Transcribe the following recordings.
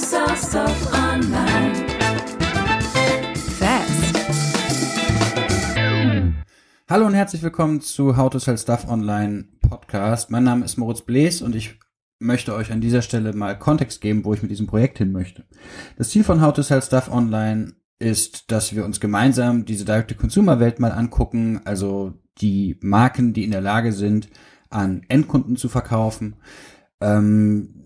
stuff online. Hallo und herzlich willkommen zu How to Sell Stuff Online Podcast. Mein Name ist Moritz Blees und ich möchte euch an dieser Stelle mal Kontext geben, wo ich mit diesem Projekt hin möchte. Das Ziel von How to Sell Stuff Online ist, dass wir uns gemeinsam diese Direct-to-Consumer-Welt mal angucken, also die Marken, die in der Lage sind, an Endkunden zu verkaufen. Ähm,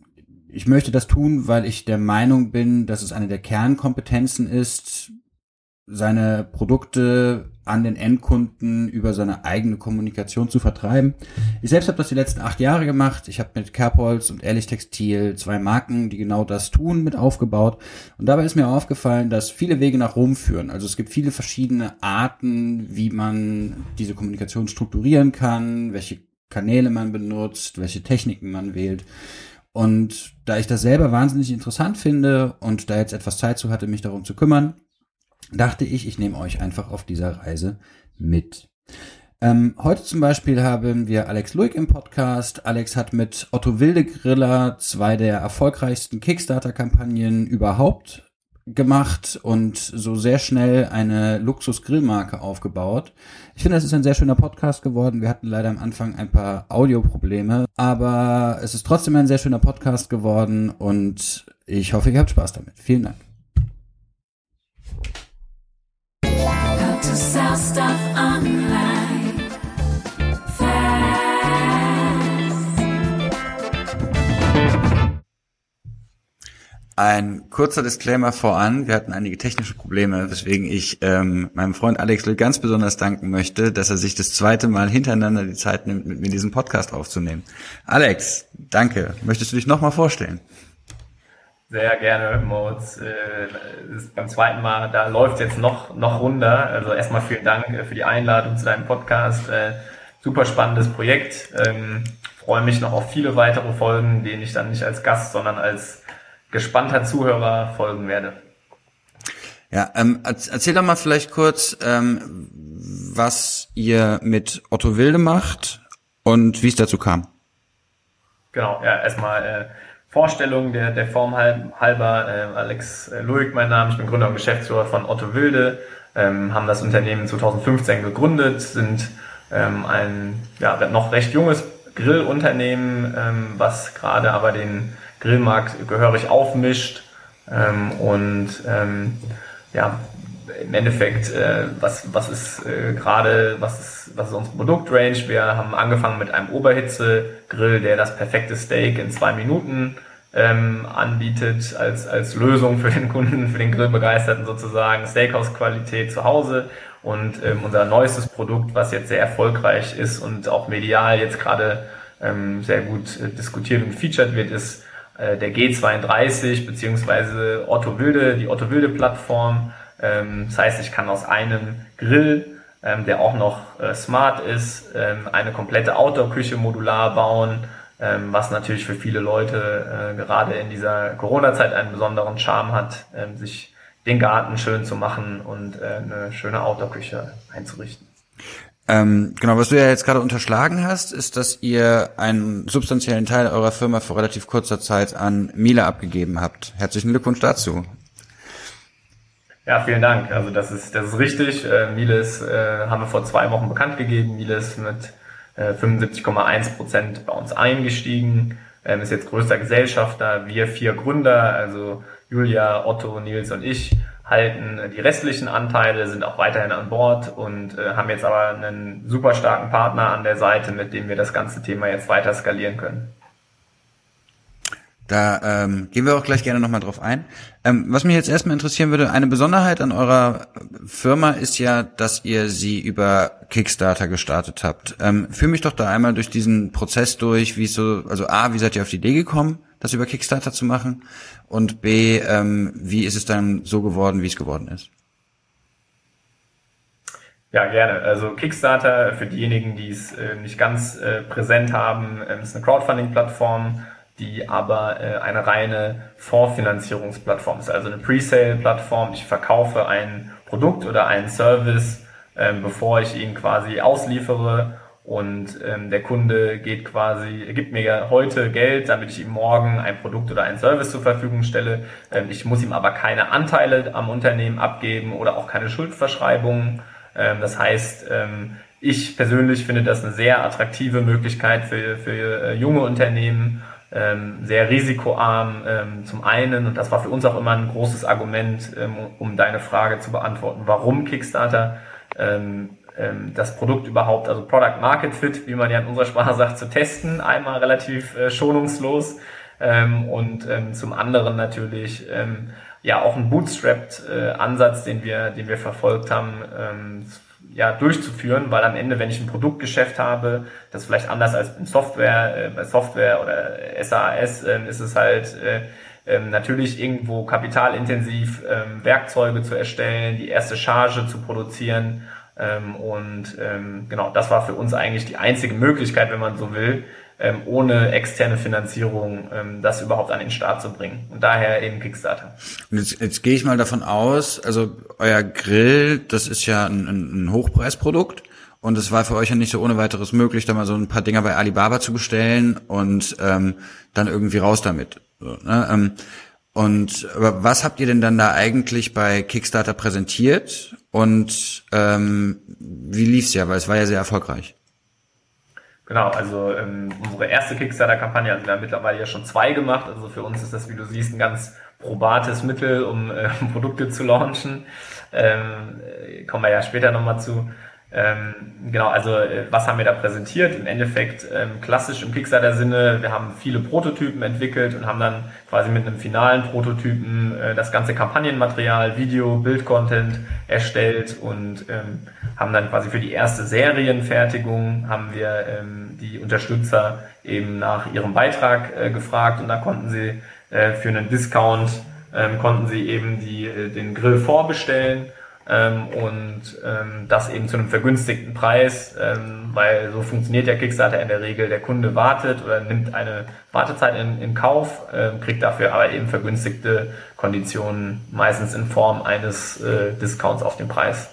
ich möchte das tun, weil ich der Meinung bin, dass es eine der Kernkompetenzen ist, seine Produkte an den Endkunden über seine eigene Kommunikation zu vertreiben. Ich selbst habe das die letzten acht Jahre gemacht. Ich habe mit Kerbholz und Ehrlich Textil zwei Marken, die genau das tun, mit aufgebaut. Und dabei ist mir aufgefallen, dass viele Wege nach Rom führen. Also es gibt viele verschiedene Arten, wie man diese Kommunikation strukturieren kann, welche Kanäle man benutzt, welche Techniken man wählt. Und da ich das selber wahnsinnig interessant finde und da jetzt etwas Zeit zu hatte, mich darum zu kümmern, dachte ich, ich nehme euch einfach auf dieser Reise mit. Ähm, heute zum Beispiel haben wir Alex Luig im Podcast. Alex hat mit Otto Wildegriller zwei der erfolgreichsten Kickstarter-Kampagnen überhaupt gemacht und so sehr schnell eine Luxus-Grillmarke aufgebaut. Ich finde, es ist ein sehr schöner Podcast geworden. Wir hatten leider am Anfang ein paar Audioprobleme, aber es ist trotzdem ein sehr schöner Podcast geworden und ich hoffe, ihr habt Spaß damit. Vielen Dank. How to sell stuff online. Ein kurzer Disclaimer voran. Wir hatten einige technische Probleme, weswegen ich ähm, meinem Freund Alex Lüll ganz besonders danken möchte, dass er sich das zweite Mal hintereinander die Zeit nimmt, mit mir diesen Podcast aufzunehmen. Alex, danke. Möchtest du dich nochmal vorstellen? Sehr gerne, Moritz. Äh, ist beim zweiten Mal, da läuft jetzt noch, noch runter. Also erstmal vielen Dank äh, für die Einladung zu deinem Podcast. Äh, super spannendes Projekt. Ähm, freue mich noch auf viele weitere Folgen, denen ich dann nicht als Gast, sondern als gespannter Zuhörer folgen werde. Ja, ähm, erz- erzähl doch mal vielleicht kurz, ähm, was ihr mit Otto Wilde macht und wie es dazu kam. Genau, ja, erstmal äh, Vorstellung der, der Form halb, halber. Äh, Alex äh, Luig, mein Name, ich bin Gründer und Geschäftsführer von Otto Wilde, ähm, haben das Unternehmen 2015 gegründet, sind ähm, ein ja, noch recht junges Grillunternehmen, ähm, was gerade aber den Grillmarkt gehörig aufmischt ähm, und ähm, ja, im Endeffekt, äh, was, was ist äh, gerade, was ist, was ist unsere Produktrange? Wir haben angefangen mit einem Oberhitze-Grill, der das perfekte Steak in zwei Minuten ähm, anbietet als, als Lösung für den Kunden, für den Grillbegeisterten sozusagen, Steakhouse-Qualität zu Hause. Und ähm, unser neuestes Produkt, was jetzt sehr erfolgreich ist und auch medial jetzt gerade ähm, sehr gut äh, diskutiert und featured wird, ist äh, der G32 beziehungsweise Otto Wilde, die Otto Wilde Plattform. Ähm, das heißt, ich kann aus einem Grill, ähm, der auch noch äh, smart ist, ähm, eine komplette Outdoor-Küche modular bauen, ähm, was natürlich für viele Leute äh, gerade in dieser Corona-Zeit einen besonderen Charme hat, ähm, sich den Garten schön zu machen und äh, eine schöne Outdoor-Küche einzurichten. Ähm, genau, was du ja jetzt gerade unterschlagen hast, ist, dass ihr einen substanziellen Teil eurer Firma vor relativ kurzer Zeit an Miele abgegeben habt. Herzlichen Glückwunsch dazu. Ja, vielen Dank. Also das ist, das ist richtig. Äh, Miles äh, haben wir vor zwei Wochen bekannt gegeben. Miles ist mit äh, 75,1 Prozent bei uns eingestiegen, ähm, ist jetzt größter Gesellschafter. Wir vier Gründer, also Julia, Otto, Nils und ich, halten die restlichen Anteile, sind auch weiterhin an Bord und äh, haben jetzt aber einen super starken Partner an der Seite, mit dem wir das ganze Thema jetzt weiter skalieren können. Da ähm, gehen wir auch gleich gerne nochmal drauf ein. Ähm, was mich jetzt erstmal interessieren würde, eine Besonderheit an eurer Firma ist ja, dass ihr sie über Kickstarter gestartet habt. Ähm, führ mich doch da einmal durch diesen Prozess durch, wie so, also A, wie seid ihr auf die Idee gekommen, das über Kickstarter zu machen? Und B, ähm, wie ist es dann so geworden, wie es geworden ist? Ja, gerne. Also Kickstarter, für diejenigen, die es äh, nicht ganz äh, präsent haben, ähm, ist eine Crowdfunding-Plattform, die aber äh, eine reine Vorfinanzierungsplattform ist, also eine Presale-Plattform. Ich verkaufe ein Produkt oder einen Service, ähm, bevor ich ihn quasi ausliefere und ähm, der Kunde geht quasi, gibt mir heute Geld, damit ich ihm morgen ein Produkt oder einen Service zur Verfügung stelle. Ähm, ich muss ihm aber keine Anteile am Unternehmen abgeben oder auch keine Schuldverschreibungen. Ähm, das heißt, ähm, ich persönlich finde das eine sehr attraktive Möglichkeit für, für äh, junge Unternehmen, ähm, sehr risikoarm ähm, zum einen. Und das war für uns auch immer ein großes Argument, ähm, um deine Frage zu beantworten, warum Kickstarter ähm, ähm, das Produkt überhaupt, also Product Market Fit, wie man ja in unserer Sprache sagt, zu testen, einmal relativ äh, schonungslos ähm, und ähm, zum anderen natürlich ähm, ja auch ein Bootstrapped äh, Ansatz, den wir, den wir verfolgt haben, ähm, ja, durchzuführen, weil am Ende, wenn ich ein Produktgeschäft habe, das vielleicht anders als in Software, äh, bei Software oder SAS, äh, ist es halt äh, ähm, natürlich irgendwo kapitalintensiv ähm, Werkzeuge zu erstellen, die erste Charge zu produzieren ähm, und ähm, genau, das war für uns eigentlich die einzige Möglichkeit, wenn man so will, ähm, ohne externe Finanzierung ähm, das überhaupt an den Start zu bringen. Und daher eben Kickstarter. Und jetzt, jetzt gehe ich mal davon aus, also euer Grill, das ist ja ein, ein Hochpreisprodukt. Und es war für euch ja nicht so ohne weiteres möglich, da mal so ein paar Dinger bei Alibaba zu bestellen und ähm, dann irgendwie raus damit. So, ne? ähm, und was habt ihr denn dann da eigentlich bei Kickstarter präsentiert und ähm, wie lief's ja? Weil es war ja sehr erfolgreich. Genau, also ähm, unsere erste Kickstarter-Kampagne, also wir haben mittlerweile ja schon zwei gemacht. Also für uns ist das, wie du siehst, ein ganz probates Mittel, um äh, Produkte zu launchen. Ähm, äh, kommen wir ja später nochmal zu. Ähm, genau, also äh, was haben wir da präsentiert? Im Endeffekt ähm, klassisch im Kickstarter-Sinne, wir haben viele Prototypen entwickelt und haben dann quasi mit einem finalen Prototypen äh, das ganze Kampagnenmaterial, Video, Bildcontent erstellt und ähm, haben dann quasi für die erste Serienfertigung haben wir ähm, die Unterstützer eben nach ihrem Beitrag äh, gefragt und da konnten sie äh, für einen Discount ähm, konnten sie eben die, äh, den Grill vorbestellen ähm, und ähm, das eben zu einem vergünstigten Preis, ähm, weil so funktioniert der Kickstarter in der Regel. Der Kunde wartet oder nimmt eine Wartezeit in, in Kauf, äh, kriegt dafür aber eben vergünstigte Konditionen, meistens in Form eines äh, Discounts auf den Preis.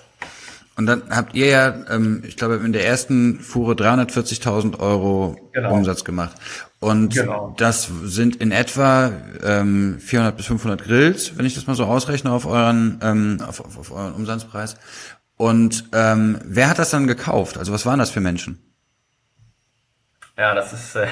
Und dann habt ihr ja, ähm, ich glaube, in der ersten Fuhre 340.000 Euro genau. Umsatz gemacht. Und genau. das sind in etwa ähm, 400 bis 500 Grills, wenn ich das mal so ausrechne auf euren, ähm, auf, auf, auf euren Umsatzpreis. Und ähm, wer hat das dann gekauft? Also was waren das für Menschen? Ja, das ist äh,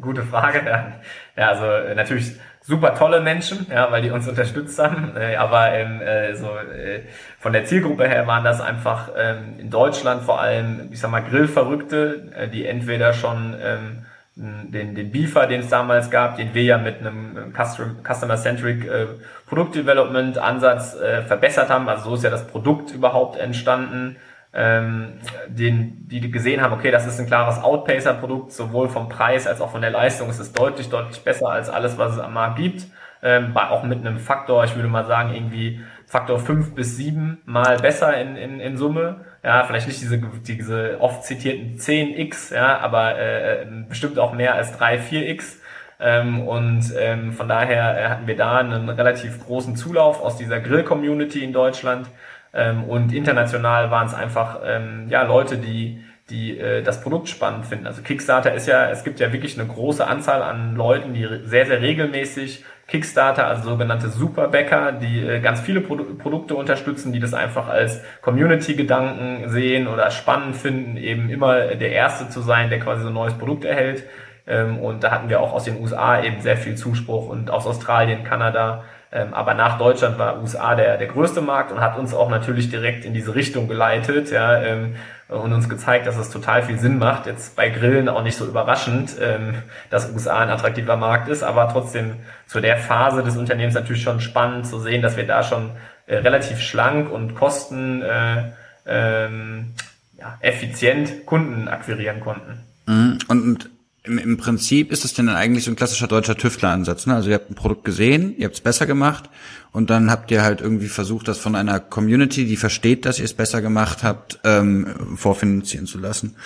gute Frage. Ja, ja also äh, natürlich super tolle Menschen, ja, weil die uns unterstützt haben. Äh, aber ähm, äh, so äh, von der Zielgruppe her waren das einfach ähm, in Deutschland vor allem, ich sag mal, Grillverrückte, äh, die entweder schon ähm, den, den Beefer, den es damals gab, den wir ja mit einem Customer-Centric äh, Produktdevelopment-Ansatz äh, verbessert haben. Also so ist ja das Produkt überhaupt entstanden ähm, den, die gesehen haben, okay, das ist ein klares Outpacer-Produkt, sowohl vom Preis als auch von der Leistung ist es deutlich, deutlich besser als alles, was es am Markt gibt. Ähm, war auch mit einem Faktor, ich würde mal sagen, irgendwie Faktor fünf bis sieben mal besser in, in, in Summe. Ja, vielleicht nicht diese, diese oft zitierten 10x, ja, aber äh, bestimmt auch mehr als 3, 4x. Ähm, und ähm, von daher äh, hatten wir da einen relativ großen Zulauf aus dieser Grill-Community in Deutschland. Ähm, und international waren es einfach ähm, ja Leute, die die äh, das Produkt spannend finden. Also Kickstarter ist ja, es gibt ja wirklich eine große Anzahl an Leuten, die sehr, sehr regelmäßig Kickstarter, also sogenannte Superbäcker, die äh, ganz viele Produ Produkte unterstützen, die das einfach als Community-Gedanken sehen oder spannend finden, eben immer der Erste zu sein, der quasi so ein neues Produkt erhält. Ähm, und da hatten wir auch aus den USA eben sehr viel Zuspruch und aus Australien, Kanada, aber nach Deutschland war USA der, der größte Markt und hat uns auch natürlich direkt in diese Richtung geleitet, ja, ähm, und uns gezeigt, dass es total viel Sinn macht. Jetzt bei Grillen auch nicht so überraschend, ähm, dass USA ein attraktiver Markt ist, aber trotzdem zu der Phase des Unternehmens natürlich schon spannend zu sehen, dass wir da schon äh, relativ schlank und kosten äh, ähm, ja, effizient Kunden akquirieren konnten. Mhm. Und im, im Prinzip ist es denn dann eigentlich so ein klassischer deutscher Tüftler-Ansatz. Ne? Also ihr habt ein Produkt gesehen, ihr habt es besser gemacht und dann habt ihr halt irgendwie versucht, das von einer Community, die versteht, dass ihr es besser gemacht habt, ähm, vorfinanzieren zu lassen.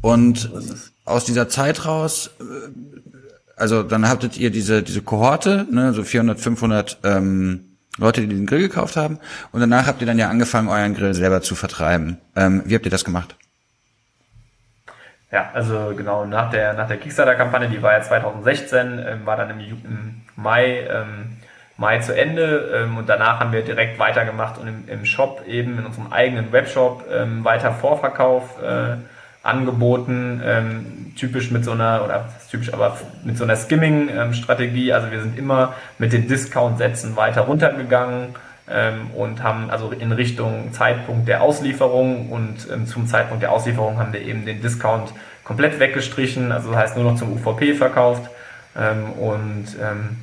Und aus dieser Zeit raus, äh, also dann habtet ihr diese diese Kohorte, ne, so 400, 500 ähm, Leute, die den Grill gekauft haben, und danach habt ihr dann ja angefangen, euren Grill selber zu vertreiben. Ähm, wie habt ihr das gemacht? Ja, also genau, nach der, nach der Kickstarter-Kampagne, die war ja 2016, ähm, war dann im, im Mai, ähm, Mai zu Ende ähm, und danach haben wir direkt weitergemacht und im, im Shop eben, in unserem eigenen Webshop ähm, weiter Vorverkauf äh, angeboten, ähm, typisch mit so einer, oder typisch, aber mit so einer Skimming-Strategie, also wir sind immer mit den Discount-Sätzen weiter runtergegangen, ähm, und haben also in Richtung Zeitpunkt der Auslieferung und ähm, zum Zeitpunkt der Auslieferung haben wir eben den Discount komplett weggestrichen, also das heißt nur noch zum UVP verkauft ähm, und ähm,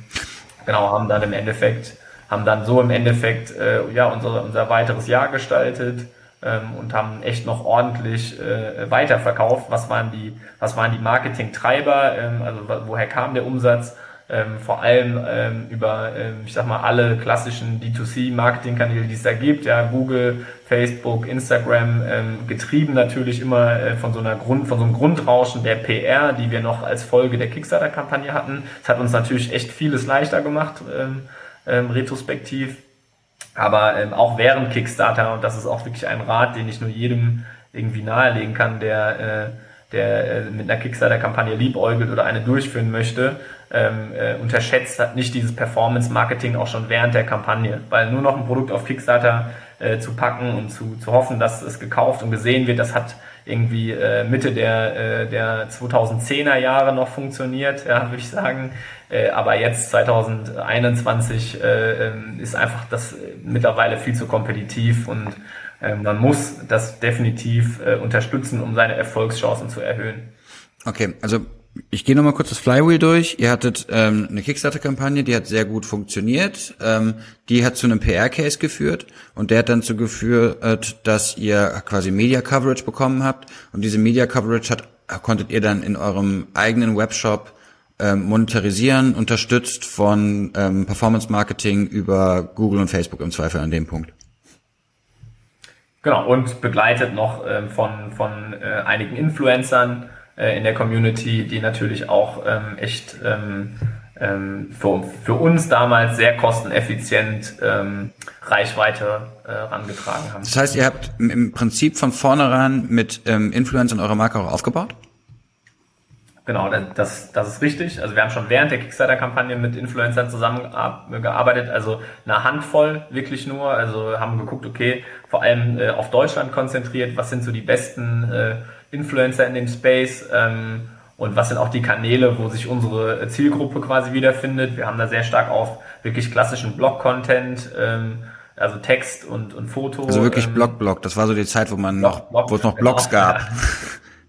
genau haben dann im Endeffekt haben dann so im Endeffekt äh, ja unser, unser weiteres Jahr gestaltet ähm, und haben echt noch ordentlich äh, weiterverkauft. Was waren die was waren die Marketingtreiber? Ähm, also woher kam der Umsatz? Ähm, vor allem ähm, über, ähm, ich sag mal, alle klassischen D2C-Marketingkanäle, die es da gibt, ja, Google, Facebook, Instagram, ähm, getrieben natürlich immer äh, von so einer Grund, von so einem Grundrauschen der PR, die wir noch als Folge der Kickstarter-Kampagne hatten. Das hat uns natürlich echt vieles leichter gemacht, ähm, ähm, retrospektiv. Aber ähm, auch während Kickstarter, und das ist auch wirklich ein Rat, den ich nur jedem irgendwie nahelegen kann, der äh, der äh, mit einer Kickstarter-Kampagne liebäugelt oder eine durchführen möchte, ähm, äh, unterschätzt hat nicht dieses Performance-Marketing auch schon während der Kampagne, weil nur noch ein Produkt auf Kickstarter äh, zu packen und zu, zu hoffen, dass es gekauft und gesehen wird, das hat irgendwie äh, Mitte der, äh, der 2010er Jahre noch funktioniert, ja, würde ich sagen. Äh, aber jetzt 2021 äh, ähm, ist einfach das mittlerweile viel zu kompetitiv und äh, man muss das definitiv äh, unterstützen, um seine Erfolgschancen zu erhöhen. Okay, also ich gehe nochmal kurz das Flywheel durch. Ihr hattet ähm, eine Kickstarter-Kampagne, die hat sehr gut funktioniert. Ähm, die hat zu einem PR-Case geführt und der hat dann zu geführt, dass ihr quasi Media-Coverage bekommen habt und diese Media-Coverage hat konntet ihr dann in eurem eigenen Webshop ähm, monetarisieren, unterstützt von ähm, Performance-Marketing über Google und Facebook im Zweifel an dem Punkt. Genau, und begleitet noch ähm, von, von äh, einigen Influencern, äh, in der Community, die natürlich auch ähm, echt ähm, ähm, für, für uns damals sehr kosteneffizient ähm, Reichweite äh, rangetragen haben. Das heißt, ihr habt im Prinzip von vornherein mit ähm, Influencern eure Marke auch aufgebaut? Genau, das, das ist richtig. Also wir haben schon während der Kickstarter-Kampagne mit Influencern zusammengearbeitet, also eine Handvoll wirklich nur. Also haben geguckt, okay, vor allem äh, auf Deutschland konzentriert, was sind so die besten äh, Influencer in dem Space ähm, und was sind auch die Kanäle, wo sich unsere Zielgruppe quasi wiederfindet. Wir haben da sehr stark auf wirklich klassischen Blog-Content, ähm, also Text und, und Foto. Also wirklich ähm, Blog, Blog. Das war so die Zeit, wo man noch, Blog, wo es noch Blogs genau, gab.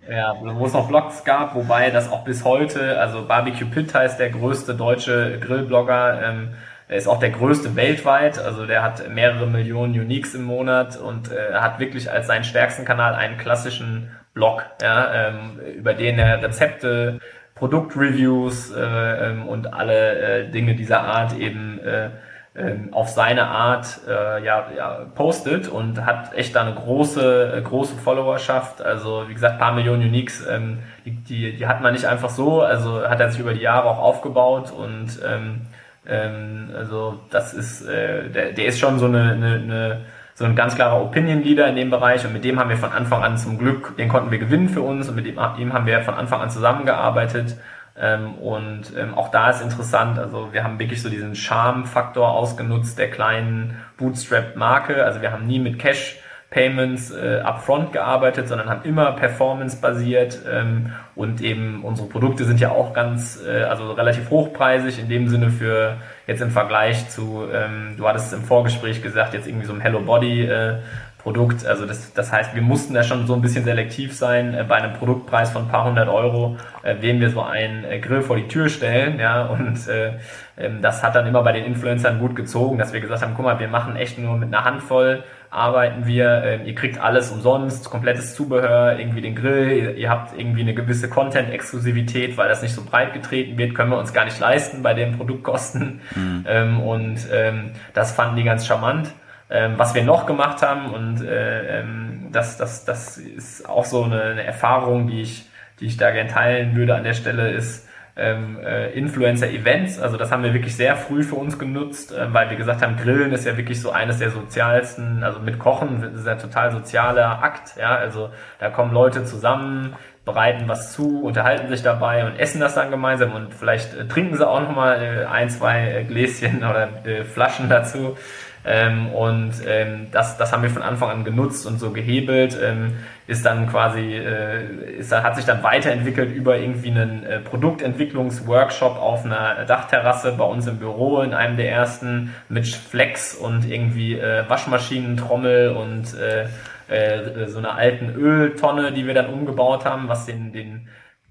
Ja. ja, wo es noch Blogs gab, wobei das auch bis heute, also Barbecue Pit heißt der größte deutsche Grillblogger, ähm, er ist auch der größte weltweit, also der hat mehrere Millionen Uniques im Monat und äh, hat wirklich als seinen stärksten Kanal einen klassischen Blog, ja, ähm, über den er Rezepte, Produktreviews äh, ähm, und alle äh, Dinge dieser Art eben äh, ähm, auf seine Art äh, ja, ja, postet und hat echt da eine große, äh, große Followerschaft. Also wie gesagt, paar Millionen Uniques, ähm, die, die, die hat man nicht einfach so, also hat er sich über die Jahre auch aufgebaut und ähm, ähm, also das ist, äh, der, der ist schon so eine, eine, eine so ein ganz klarer Opinion Leader in dem Bereich und mit dem haben wir von Anfang an zum Glück, den konnten wir gewinnen für uns und mit dem, ihm haben wir von Anfang an zusammengearbeitet. Ähm, und ähm, auch da ist interessant, also wir haben wirklich so diesen Charme-Faktor ausgenutzt der kleinen Bootstrap-Marke. Also wir haben nie mit Cash Payments äh, upfront gearbeitet, sondern haben immer performance-basiert ähm, und eben unsere Produkte sind ja auch ganz, äh, also relativ hochpreisig in dem Sinne für jetzt im Vergleich zu, ähm, du hattest es im Vorgespräch gesagt, jetzt irgendwie so ein Hello Body äh, Produkt. Also das, das heißt, wir mussten da schon so ein bisschen selektiv sein äh, bei einem Produktpreis von ein paar hundert Euro, äh, wem wir so einen äh, Grill vor die Tür stellen. Ja, und äh, ähm, das hat dann immer bei den Influencern gut gezogen, dass wir gesagt haben, guck mal, wir machen echt nur mit einer Handvoll arbeiten wir, äh, ihr kriegt alles umsonst, komplettes Zubehör, irgendwie den Grill, ihr, habt irgendwie eine gewisse Content-Exklusivität, weil das nicht so breit getreten wird, können wir uns gar nicht leisten bei den Produktkosten. Mhm. Ähm, und ähm, das fanden die ganz charmant. Ähm, was wir noch gemacht haben und äh, ähm, das, das, das ist auch so eine, eine Erfahrung, die ich, die ich da gerne teilen würde an der Stelle, ist, ähm, äh, Influencer-Events. Also das haben wir wirklich sehr früh für uns genutzt, äh, weil wir gesagt haben, Grillen ist ja wirklich so eines der sozialsten, also mit Kochen ist ja total sozialer Akt. Ja, also da kommen Leute zusammen, bereiten was zu, unterhalten sich dabei und essen das dann gemeinsam und vielleicht äh, trinken sie auch noch mal äh, ein, zwei äh, Gläschen oder äh, Flaschen dazu. Ähm, und ähm, das, das haben wir von Anfang an genutzt und so gehebelt. Ähm, ist dann quasi, äh, ist, hat sich dann weiterentwickelt über irgendwie einen äh, Produktentwicklungsworkshop auf einer Dachterrasse bei uns im Büro in einem der ersten mit Flex und irgendwie äh, Waschmaschinentrommel und äh, äh, so einer alten Öltonne, die wir dann umgebaut haben, was den, den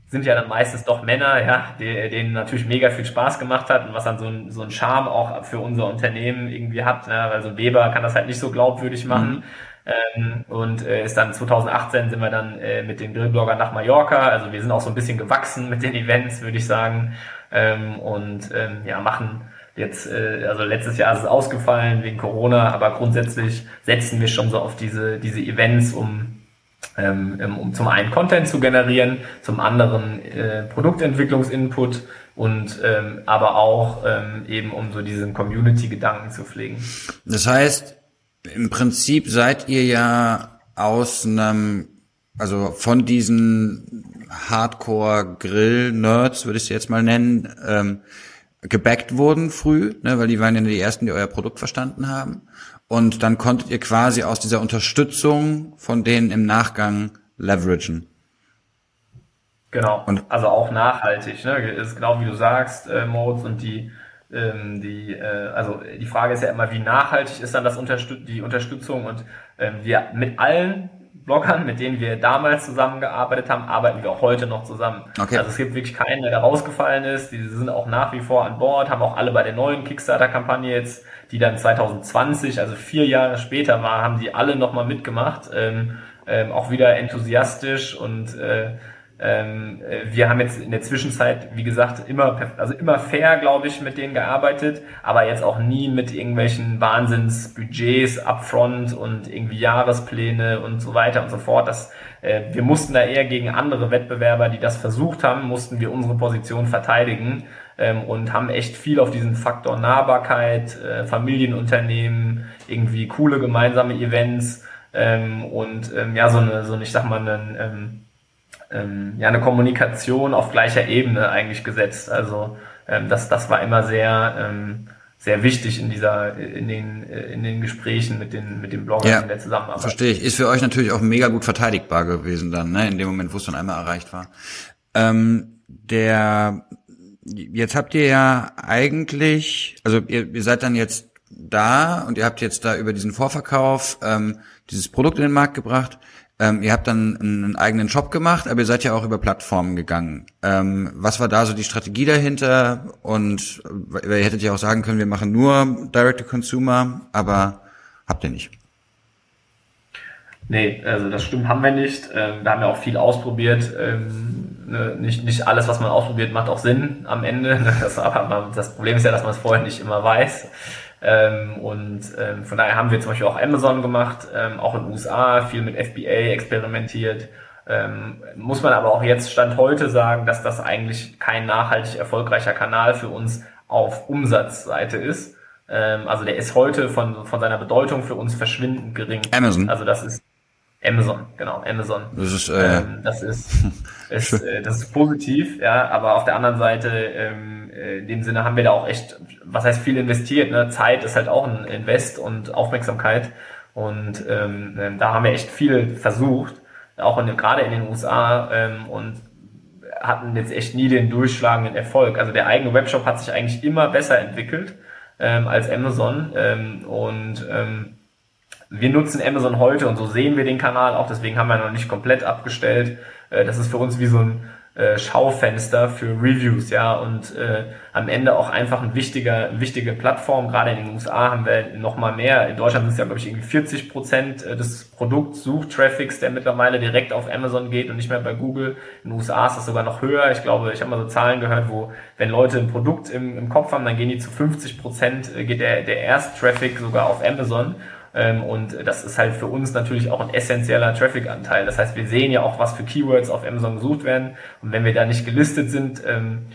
sind ja dann meistens doch Männer, ja, denen natürlich mega viel Spaß gemacht hat und was dann so ein, so ein Charme auch für unser Unternehmen irgendwie hat, ne? weil so ein Weber kann das halt nicht so glaubwürdig machen. Mhm. Ähm, und äh, ist dann 2018 sind wir dann äh, mit den Grillbloggern nach Mallorca. Also wir sind auch so ein bisschen gewachsen mit den Events, würde ich sagen. Ähm, und ähm, ja, machen jetzt, äh, also letztes Jahr ist es ausgefallen wegen Corona, aber grundsätzlich setzen wir schon so auf diese, diese Events, um ähm, um zum einen Content zu generieren, zum anderen äh, Produktentwicklungsinput und ähm, aber auch ähm, eben um so diesen Community-Gedanken zu pflegen. Das heißt, im Prinzip seid ihr ja aus einem, also von diesen Hardcore-Grill-Nerds, würde ich sie jetzt mal nennen, ähm, gebackt wurden früh, ne, weil die waren ja die ersten, die euer Produkt verstanden haben. Und dann konntet ihr quasi aus dieser Unterstützung von denen im Nachgang leveragen. Genau. Und also auch nachhaltig, ne? Ist genau wie du sagst, äh, Modes und die ähm, die, äh, also die Frage ist ja immer, wie nachhaltig ist dann das Unterstüt die Unterstützung und ähm, wir mit allen Bloggern, mit denen wir damals zusammengearbeitet haben, arbeiten wir auch heute noch zusammen. Okay. Also es gibt wirklich keinen, der da rausgefallen ist. Die sind auch nach wie vor an Bord, haben auch alle bei der neuen Kickstarter-Kampagne jetzt, die dann 2020, also vier Jahre später war, haben die alle nochmal mitgemacht. Ähm, ähm, auch wieder enthusiastisch und äh, ähm, äh, wir haben jetzt in der Zwischenzeit, wie gesagt, immer, also immer fair, glaube ich, mit denen gearbeitet, aber jetzt auch nie mit irgendwelchen Wahnsinnsbudgets upfront und irgendwie Jahrespläne und so weiter und so fort. Das, äh, wir mussten da eher gegen andere Wettbewerber, die das versucht haben, mussten wir unsere Position verteidigen ähm, und haben echt viel auf diesen Faktor Nahbarkeit, äh, Familienunternehmen, irgendwie coole gemeinsame Events ähm, und ähm, ja, so eine, so eine, ich sag mal, einen, ähm, ja eine Kommunikation auf gleicher Ebene eigentlich gesetzt. Also ähm, das, das war immer sehr, ähm, sehr wichtig in dieser, in den, in den Gesprächen mit den, mit den Bloggern ja, in der Zusammenarbeit. Verstehe ich. Ist für euch natürlich auch mega gut verteidigbar gewesen dann, ne, in dem Moment, wo es dann einmal erreicht war. Ähm, der, jetzt habt ihr ja eigentlich, also ihr, ihr seid dann jetzt da und ihr habt jetzt da über diesen Vorverkauf ähm, dieses Produkt in den Markt gebracht. Ähm, ihr habt dann einen eigenen Shop gemacht, aber ihr seid ja auch über Plattformen gegangen. Ähm, was war da so die Strategie dahinter? Und äh, ihr hättet ja auch sagen können, wir machen nur Direct-to-Consumer, aber habt ihr nicht. Nee, also das stimmt, haben wir nicht. Ähm, wir haben ja auch viel ausprobiert. Ähm, ne, nicht, nicht alles, was man ausprobiert, macht auch Sinn am Ende. Das, aber das Problem ist ja, dass man es vorher nicht immer weiß. Ähm, und ähm, von daher haben wir zum Beispiel auch Amazon gemacht, ähm, auch in den USA, viel mit FBA experimentiert. Ähm, muss man aber auch jetzt Stand heute sagen, dass das eigentlich kein nachhaltig erfolgreicher Kanal für uns auf Umsatzseite ist. Ähm, also der ist heute von, von seiner Bedeutung für uns verschwindend gering. Amazon. Also das ist Amazon, genau, Amazon. Das ist, äh, ähm, das ist, ist äh, das ist positiv, ja, aber auf der anderen Seite, in dem Sinne haben wir da auch echt, was heißt viel investiert, ne? Zeit ist halt auch ein Invest und Aufmerksamkeit und ähm, ähm da haben wir echt viel versucht, auch in, gerade in den USA ähm, und hatten jetzt echt nie den durchschlagenden Erfolg. Also der eigene Webshop hat sich eigentlich immer besser entwickelt ähm, als Amazon ähm, und ähm, wir nutzen Amazon heute und so sehen wir den Kanal auch, deswegen haben wir noch nicht komplett abgestellt. Äh, das ist für uns wie so ein äh, Schaufenster für Reviews, ja, und äh, am Ende auch einfach ein wichtiger, wichtige Plattform. Gerade in den USA haben wir noch mal mehr. In Deutschland sind es ja, glaube ich, irgendwie 40 Prozent äh, des Produktsuchtraffics, der mittlerweile direkt auf Amazon geht und nicht mehr bei Google. In den USA ist das sogar noch höher. Ich glaube, ich habe mal so Zahlen gehört, wo, wenn Leute ein Produkt im, im Kopf haben, dann gehen die zu 50 Prozent, äh, geht der, der Ersttraffic sogar auf Amazon. Ähm, und das ist halt für uns natürlich auch ein essentieller Traffic-Anteil. Das heißt, wir sehen ja auch, was für Keywords auf Amazon gesucht werden. Und wenn wir da nicht gelistet sind, ähm,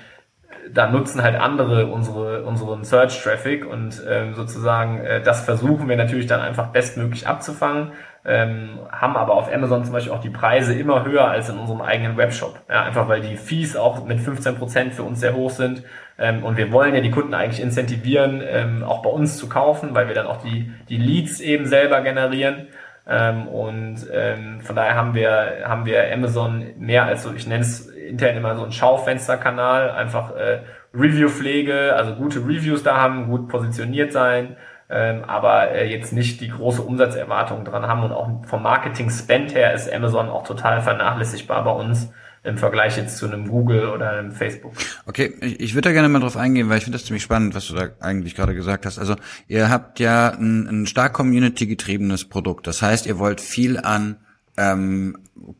da nutzen halt andere unsere, unseren Search-Traffic und ähm, sozusagen äh, das versuchen wir natürlich dann einfach bestmöglich abzufangen, ähm, haben aber auf Amazon zum Beispiel auch die Preise immer höher als in unserem eigenen Webshop. Ja, einfach weil die Fees auch mit 15 Prozent für uns sehr hoch sind ähm, und wir wollen ja die Kunden eigentlich incentivieren, ähm, auch bei uns zu kaufen, weil wir dann auch die, die Leads eben selber generieren. Ähm, und ähm, von daher haben wir, haben wir Amazon mehr als so, ich nenne es intern immer so ein Schaufensterkanal, einfach äh, Review-Pflege, also gute Reviews da haben, gut positioniert sein, ähm, aber äh, jetzt nicht die große Umsatzerwartung dran haben und auch vom Marketing-Spend her ist Amazon auch total vernachlässigbar bei uns im Vergleich jetzt zu einem Google oder einem Facebook. Okay, ich, ich würde da gerne mal drauf eingehen, weil ich finde das ziemlich spannend, was du da eigentlich gerade gesagt hast. Also ihr habt ja ein, ein stark community-getriebenes Produkt. Das heißt, ihr wollt viel an ähm,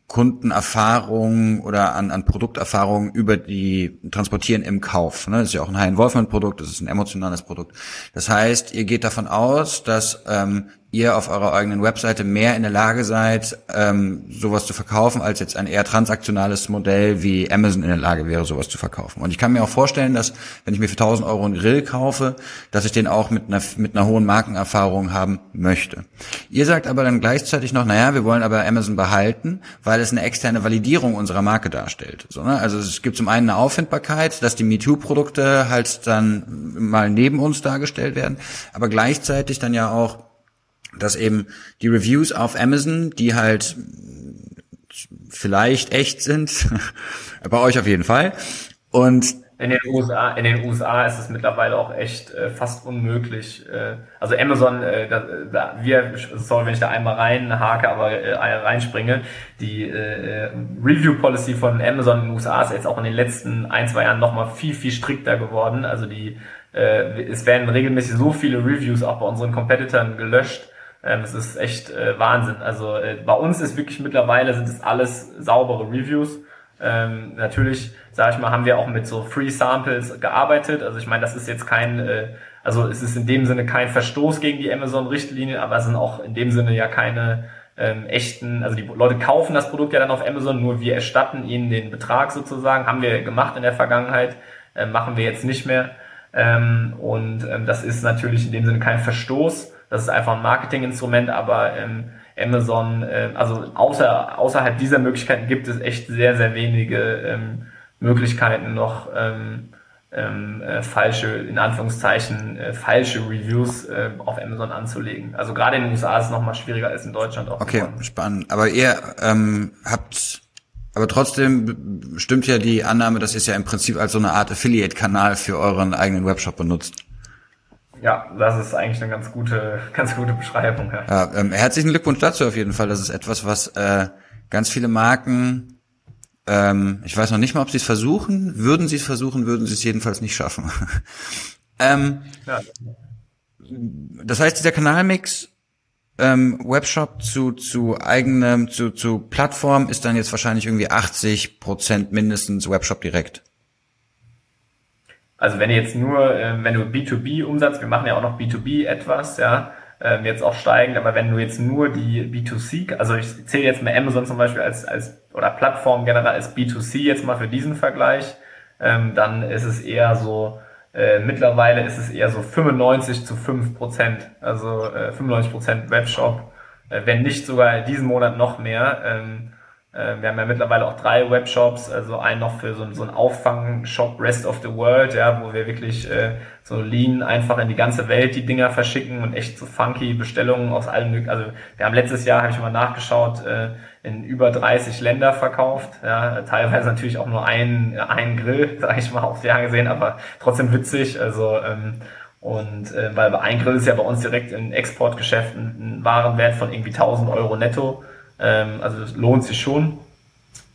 Kundenerfahrung oder an, an Produkterfahrung über die transportieren im Kauf. Ne? Das ist ja auch ein High-Involvement-Produkt, das ist ein emotionales Produkt. Das heißt, ihr geht davon aus, dass ähm, ihr auf eurer eigenen Webseite mehr in der Lage seid, ähm, sowas zu verkaufen, als jetzt ein eher transaktionales Modell wie Amazon in der Lage wäre, sowas zu verkaufen. Und ich kann mir auch vorstellen, dass wenn ich mir für 1000 Euro einen Grill kaufe, dass ich den auch mit einer, mit einer hohen Markenerfahrung haben möchte. Ihr sagt aber dann gleichzeitig noch, naja, wir wollen aber Amazon behalten, weil es eine externe Validierung unserer Marke darstellt. So, ne? Also es gibt zum einen eine Auffindbarkeit, dass die MeToo-Produkte halt dann mal neben uns dargestellt werden, aber gleichzeitig dann ja auch dass eben die Reviews auf Amazon, die halt vielleicht echt sind, bei euch auf jeden Fall. Und in den USA, in den USA ist es mittlerweile auch echt äh, fast unmöglich. Äh, also Amazon, äh, da, da, wir, sorry, wenn ich da einmal reinhake, aber äh, reinspringe, die äh, Review Policy von Amazon in den USA ist jetzt auch in den letzten ein, zwei Jahren nochmal viel, viel strikter geworden. Also die, äh, es werden regelmäßig so viele Reviews auch bei unseren Competitoren gelöscht, es ist echt äh, Wahnsinn. Also äh, bei uns ist wirklich mittlerweile sind es alles saubere Reviews. Ähm, natürlich, sage ich mal, haben wir auch mit so Free Samples gearbeitet. Also ich meine, das ist jetzt kein, äh, also es ist in dem Sinne kein Verstoß gegen die Amazon-Richtlinien, aber es sind auch in dem Sinne ja keine ähm, echten, also die Leute kaufen das Produkt ja dann auf Amazon, nur wir erstatten ihnen den Betrag sozusagen, haben wir gemacht in der Vergangenheit, äh, machen wir jetzt nicht mehr. Ähm, und ähm, das ist natürlich in dem Sinne kein Verstoß. Das ist einfach ein Marketinginstrument, aber ähm, Amazon, äh, also außer, außerhalb dieser Möglichkeiten gibt es echt sehr, sehr wenige ähm, Möglichkeiten noch ähm, ähm, äh, falsche, in Anführungszeichen, äh, falsche Reviews äh, auf Amazon anzulegen. Also gerade in den USA ist es noch mal schwieriger als in Deutschland auch. Okay, geworden. spannend. Aber ihr ähm, habt aber trotzdem stimmt ja die Annahme, dass ihr es ja im Prinzip als so eine Art Affiliate-Kanal für euren eigenen Webshop benutzt. Ja, das ist eigentlich eine ganz gute, ganz gute Beschreibung. Ja. ja ähm, herzlichen Glückwunsch dazu auf jeden Fall. Das ist etwas, was äh, ganz viele Marken, ähm, ich weiß noch nicht mal, ob sie es versuchen. Würden sie es versuchen, würden sie es jedenfalls nicht schaffen. ähm, ja. Das heißt, dieser Kanalmix ähm, Webshop zu zu eigenem zu zu Plattform ist dann jetzt wahrscheinlich irgendwie 80 Prozent mindestens Webshop direkt. Also wenn jetzt nur, äh, wenn du B2B-Umsatz, wir machen ja auch noch B2B etwas, ja, ähm, jetzt auch steigend, aber wenn du jetzt nur die B2C, also ich zähle jetzt mal Amazon zum Beispiel als, als oder Plattform generell als B2C jetzt mal für diesen Vergleich, ähm, dann ist es eher so, äh, mittlerweile ist es eher so 95 zu 5 Prozent, also äh, 95 Prozent Webshop, äh, wenn nicht sogar diesen Monat noch mehr. Ähm, äh, wir haben ja mittlerweile auch drei Webshops, also einen noch für so, so einen Auffang-Shop Rest of the World, ja, wo wir wirklich äh, so lean einfach in die ganze Welt die Dinger verschicken und echt so funky Bestellungen aus allen. Also wir haben letztes Jahr, habe ich mal nachgeschaut, äh, in über 30 Länder verkauft. Ja, teilweise natürlich auch nur ein, ein Grill, sage ich mal, aufs Jahr gesehen, aber trotzdem witzig. Also ähm, und äh, weil ein Grill ist ja bei uns direkt im Exportgeschäft ein, ein Warenwert von irgendwie 1000 Euro netto. Ähm, also das lohnt sich schon.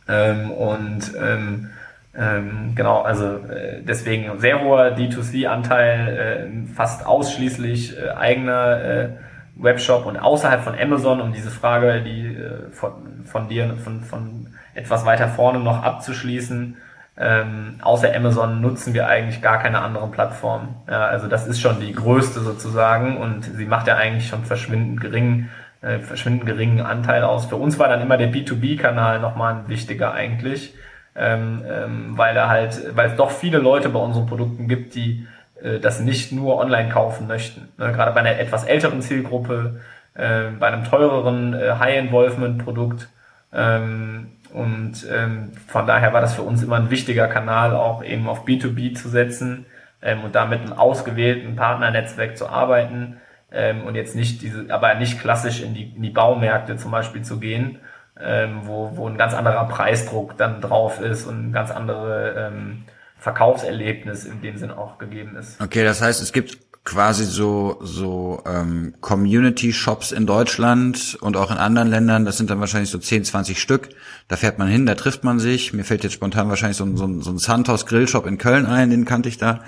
Ähm, und ähm, ähm, genau, also äh, deswegen sehr hoher D2C-Anteil, äh, fast ausschließlich äh, eigener Webshop und außerhalb von Amazon, um diese Frage, die von, von dir, von, von etwas weiter vorne noch abzuschließen. Ähm, außer Amazon nutzen wir eigentlich gar keine anderen Plattformen. Ja, also das ist schon die größte sozusagen und sie macht ja eigentlich schon verschwindend gering äh, verschwindend geringen Anteil aus. Für uns war dann immer der B2B-Kanal nochmal ein wichtiger eigentlich, ähm, ähm, weil er halt, weil es doch viele Leute bei unseren Produkten gibt, die äh, das nicht nur online kaufen möchten. Ne? Gerade bei einer etwas älteren Zielgruppe, äh, bei einem teureren äh, High-Involvement-Produkt. Ähm, und ähm, von daher war das für uns immer ein wichtiger Kanal, auch eben auf B2B zu setzen ähm, und damit einem ausgewählten Partnernetzwerk zu arbeiten ähm, und jetzt nicht diese, aber nicht klassisch in die, in die Baumärkte zum Beispiel zu gehen, ähm, wo, wo ein ganz anderer Preisdruck dann drauf ist und ein ganz andere ähm, Verkaufserlebnis in dem Sinn auch gegeben ist. Okay, das heißt, es gibt quasi so so ähm, Community Shops in Deutschland und auch in anderen Ländern. Das sind dann wahrscheinlich so 10, 20 Stück. Da fährt man hin, da trifft man sich. Mir fällt jetzt spontan wahrscheinlich so ein, so ein, so ein Santos Grillshop in Köln ein, den kannte ich da.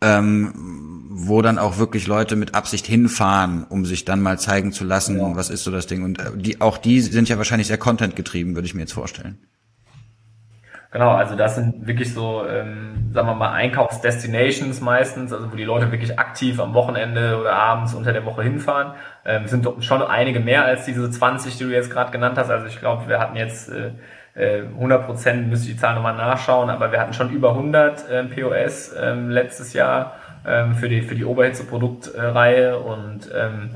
Ähm, wo dann auch wirklich Leute mit Absicht hinfahren, um sich dann mal zeigen zu lassen, ja. was ist so das Ding. Und äh, die, auch die sind ja wahrscheinlich sehr Content getrieben, würde ich mir jetzt vorstellen. Genau, also das sind wirklich so, ähm, sagen wir mal, Einkaufsdestinations meistens, also wo die Leute wirklich aktiv am Wochenende oder abends unter der Woche hinfahren. Ähm, sind schon einige mehr als diese 20, die du jetzt gerade genannt hast. Also ich glaube, wir hatten jetzt äh, 100 äh, Prozent, müsste ich die Zahl nochmal nachschauen, aber wir hatten schon über 100 äh, POS äh, letztes Jahr ähm, für die für die Oberhitze-Produktreihe und ähm,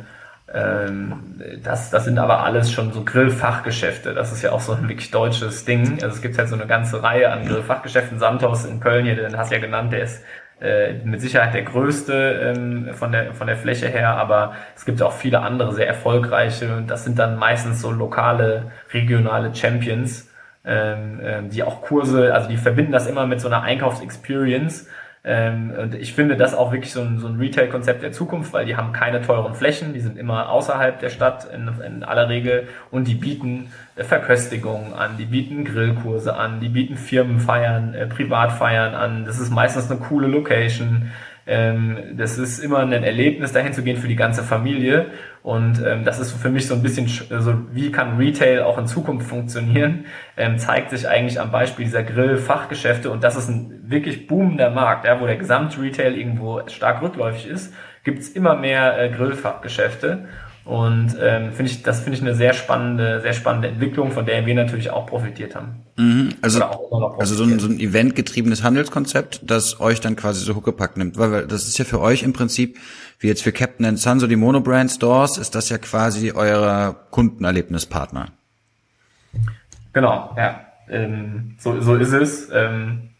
ähm, das, das sind aber alles schon so Grillfachgeschäfte. Das ist ja auch so ein wirklich deutsches Ding. Also es gibt halt so eine ganze Reihe an Grillfachgeschäften. Santos in Köln hier, den hast du ja genannt, der ist äh, mit Sicherheit der größte ähm, von, der, von der Fläche her, aber es gibt auch viele andere sehr erfolgreiche und das sind dann meistens so lokale, regionale Champions, ähm, ähm, die auch Kurse, also die verbinden das immer mit so einer Einkaufsexperience ähm, und ich finde das auch wirklich so ein, so ein Retail-Konzept der Zukunft, weil die haben keine teuren Flächen, die sind immer außerhalb der Stadt in, in aller Regel und die bieten äh, Verköstigungen an, die bieten Grillkurse an, die bieten Firmenfeiern, äh, Privatfeiern an. Das ist meistens eine coole Location. Ähm, das ist immer ein Erlebnis, dahin zu gehen für die ganze Familie. Und ähm, das ist für mich so ein bisschen, also wie kann Retail auch in Zukunft funktionieren, ähm, zeigt sich eigentlich am Beispiel dieser Grill-Fachgeschäfte. Und das ist ein wirklich boomender Markt, ja, wo der Gesamt-Retail irgendwo stark rückläufig ist, gibt's immer mehr äh, Grillfachgeschäfte. Und ähm, finde ich, das finde ich eine sehr spannende, sehr spannende Entwicklung, von der wir natürlich auch profitiert haben. Mhm, also, also so ein, so ein eventgetriebenes Handelskonzept, das euch dann quasi so Huckepack nimmt, weil, weil das ist ja für euch im Prinzip, wie jetzt für Captain Sun, so die Monobrand Stores, ist das ja quasi euer Kundenerlebnispartner. Genau, ja. Ähm, so, so ist es. Ähm,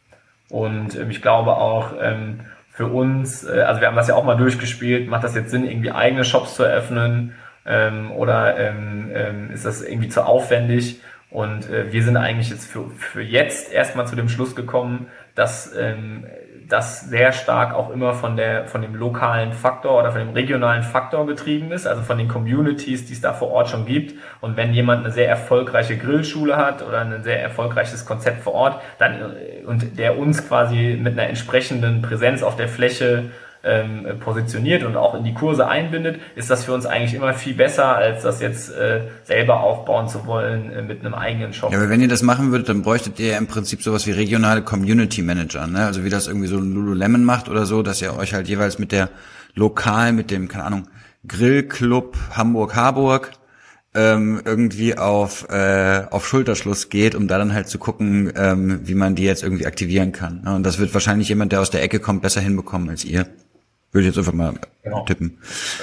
und ähm, ich glaube auch, ähm, für uns, äh, also wir haben das ja auch mal durchgespielt, macht das jetzt Sinn, irgendwie eigene Shops zu eröffnen ähm, oder ähm, ähm, ist das irgendwie zu aufwendig? Und äh, wir sind eigentlich jetzt für, für jetzt erstmal zu dem Schluss gekommen, dass ähm, das sehr stark auch immer von der von dem lokalen Faktor oder von dem regionalen Faktor getrieben ist, also von den Communities, die es da vor Ort schon gibt. Und wenn jemand eine sehr erfolgreiche Grillschule hat oder ein sehr erfolgreiches Konzept vor Ort, dann äh, und der uns quasi mit einer entsprechenden Präsenz auf der Fläche ähm, positioniert und auch in die Kurse einbindet, ist das für uns eigentlich immer viel besser, als das jetzt äh, selber aufbauen zu wollen äh, mit einem eigenen Shop. Ja, aber wenn ihr das machen würdet, dann bräuchtet ihr ja im Prinzip sowas wie regionale Community Manager, ne? Also wie das irgendwie so ein Lululemon macht oder so, dass ihr euch halt jeweils mit der lokal, mit dem, keine Ahnung, Grillclub Hamburg-Harburg ähm, irgendwie auf, äh, auf Schulterschluss geht, um da dann halt zu gucken, ähm, wie man die jetzt irgendwie aktivieren kann. Ne? Und das wird wahrscheinlich jemand, der aus der Ecke kommt, besser hinbekommen als ihr. Würde ich jetzt einfach mal genau. tippen.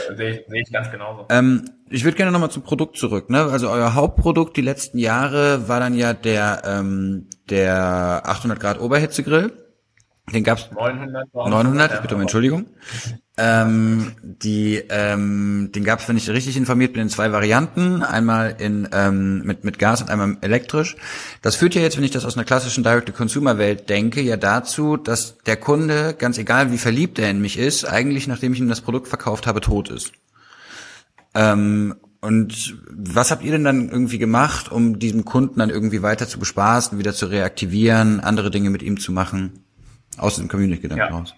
Äh, sehe ich, sehe ich ganz genauso. Ähm, ich würde gerne nochmal zum Produkt zurück. Ne? Also euer Hauptprodukt die letzten Jahre war dann ja der, ähm, der 800 Grad Oberhitzegrill. Den gab's 900. 900, ich bitte um Entschuldigung. Ähm, die, ähm, den gab es, wenn ich richtig informiert bin, in zwei Varianten. Einmal in ähm, mit mit Gas und einmal elektrisch. Das führt ja jetzt, wenn ich das aus einer klassischen Direct-to-Consumer-Welt denke, ja dazu, dass der Kunde, ganz egal wie verliebt er in mich ist, eigentlich, nachdem ich ihm das Produkt verkauft habe, tot ist. Ähm, und was habt ihr denn dann irgendwie gemacht, um diesem Kunden dann irgendwie weiter zu bespaßen, wieder zu reaktivieren, andere Dinge mit ihm zu machen? Aus dem Community-Gedanken ja. raus.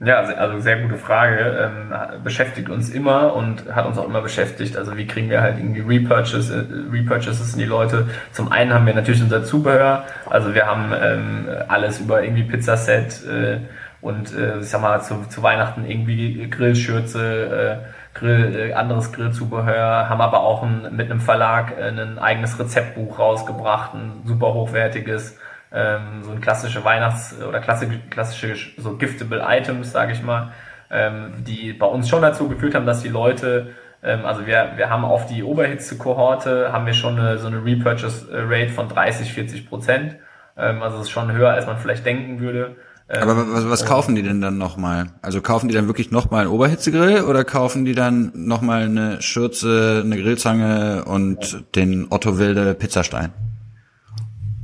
Ja, also sehr gute Frage. Ähm, beschäftigt uns immer und hat uns auch immer beschäftigt. Also wie kriegen wir halt irgendwie Repurchase, äh, Repurchases in die Leute? Zum einen haben wir natürlich unser Zubehör. Also wir haben ähm, alles über irgendwie Pizzaset äh, und äh, ich sag mal zu, zu Weihnachten irgendwie Grillschürze, äh, Grill, äh, anderes Grillzubehör, haben aber auch ein, mit einem Verlag äh, ein eigenes Rezeptbuch rausgebracht, ein super hochwertiges ähm, so ein klassische Weihnachts- oder klassische, klassische so giftable Items, sage ich mal, ähm, die bei uns schon dazu geführt haben, dass die Leute ähm, also wir, wir haben auf die Oberhitze-Kohorte haben wir schon eine, so eine Repurchase-Rate von 30, 40 Prozent. Ähm, also es ist schon höher, als man vielleicht denken würde. Ähm, Aber was, was kaufen die denn dann nochmal? Also kaufen die dann wirklich nochmal einen Oberhitzegrill oder kaufen die dann nochmal eine Schürze, eine Grillzange und den Otto Wilde Pizzastein?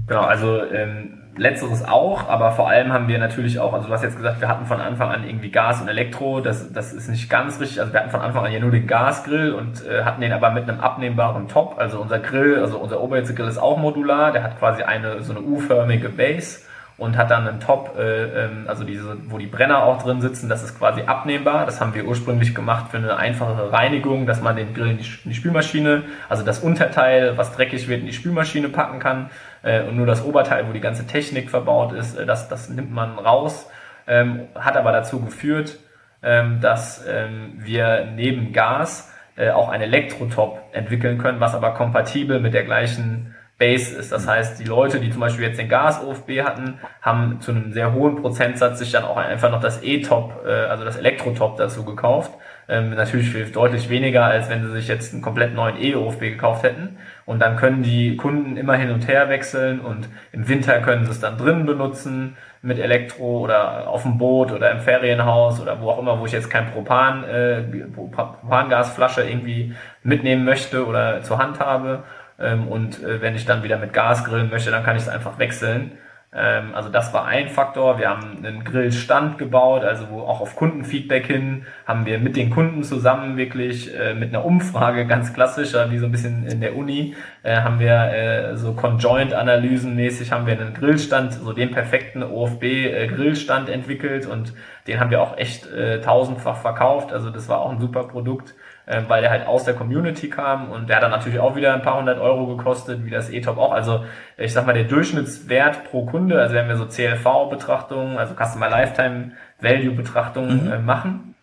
Genau, also ähm, letzteres auch, aber vor allem haben wir natürlich auch, also du hast jetzt gesagt, wir hatten von Anfang an irgendwie Gas und Elektro, das, das ist nicht ganz richtig, also wir hatten von Anfang an ja nur den Gasgrill und äh, hatten den aber mit einem abnehmbaren Top, also unser Grill, also unser Oberhitzegrill ist auch modular, der hat quasi eine so eine U-förmige Base und hat dann einen Top, äh, ähm, also diese, wo die Brenner auch drin sitzen, das ist quasi abnehmbar. Das haben wir ursprünglich gemacht für eine einfachere Reinigung, dass man den Grill in die, in die Spülmaschine, also das Unterteil, was dreckig wird, in die Spülmaschine packen kann und nur das Oberteil, wo die ganze Technik verbaut ist, äh, das, das nimmt man raus. Ähm, hat aber dazu geführt, ähm, dass ähm, wir neben Gas äh, auch ein Elektrotop entwickeln können, was aber kompatibel mit der gleichen Base ist. Das heißt, die Leute, die zum Beispiel jetzt den Gas-OFB hatten, haben zu einem sehr hohen Prozentsatz sich dann auch einfach noch das E-Top, äh, also das Elektro-Top dazu gekauft. Ähm, natürlich für deutlich weniger, als wenn sie sich jetzt einen komplett neuen E-OFB gekauft hätten. Und dann können die Kunden immer hin und her wechseln und im Winter können sie es dann drinnen benutzen mit Elektro oder auf dem Boot oder im Ferienhaus oder wo auch immer, wo ich jetzt kein Propan, äh, Propangasflasche irgendwie mitnehmen möchte oder zur Hand habe. Ähm, und äh, wenn ich dann wieder mit Gas grillen möchte, dann kann ich es einfach wechseln. Ähm, also das war ein Faktor. Wir haben einen Grillstand gebaut, also wo auch auf Kundenfeedback hin haben wir mit den Kunden zusammen wirklich äh, mit einer Umfrage ganz klassisch, wie so ein bisschen in der Uni, äh, haben wir äh, so Conjoint-Analysen mäßig haben wir einen Grillstand, so den perfekten OFB-Grillstand entwickelt und den haben wir auch echt tausendfach verkauft. Also das war auch ein super Produkt äh, weil der halt aus der Community kam und der hat dann natürlich auch wieder ein paar hundert Euro gekostet, wie das E-Top auch. Also ich sag mal, der Durchschnittswert pro Kunde, also wenn wir so CLV-Betrachtungen, also Customer Lifetime Value-Betrachtungen mhm. äh, machen,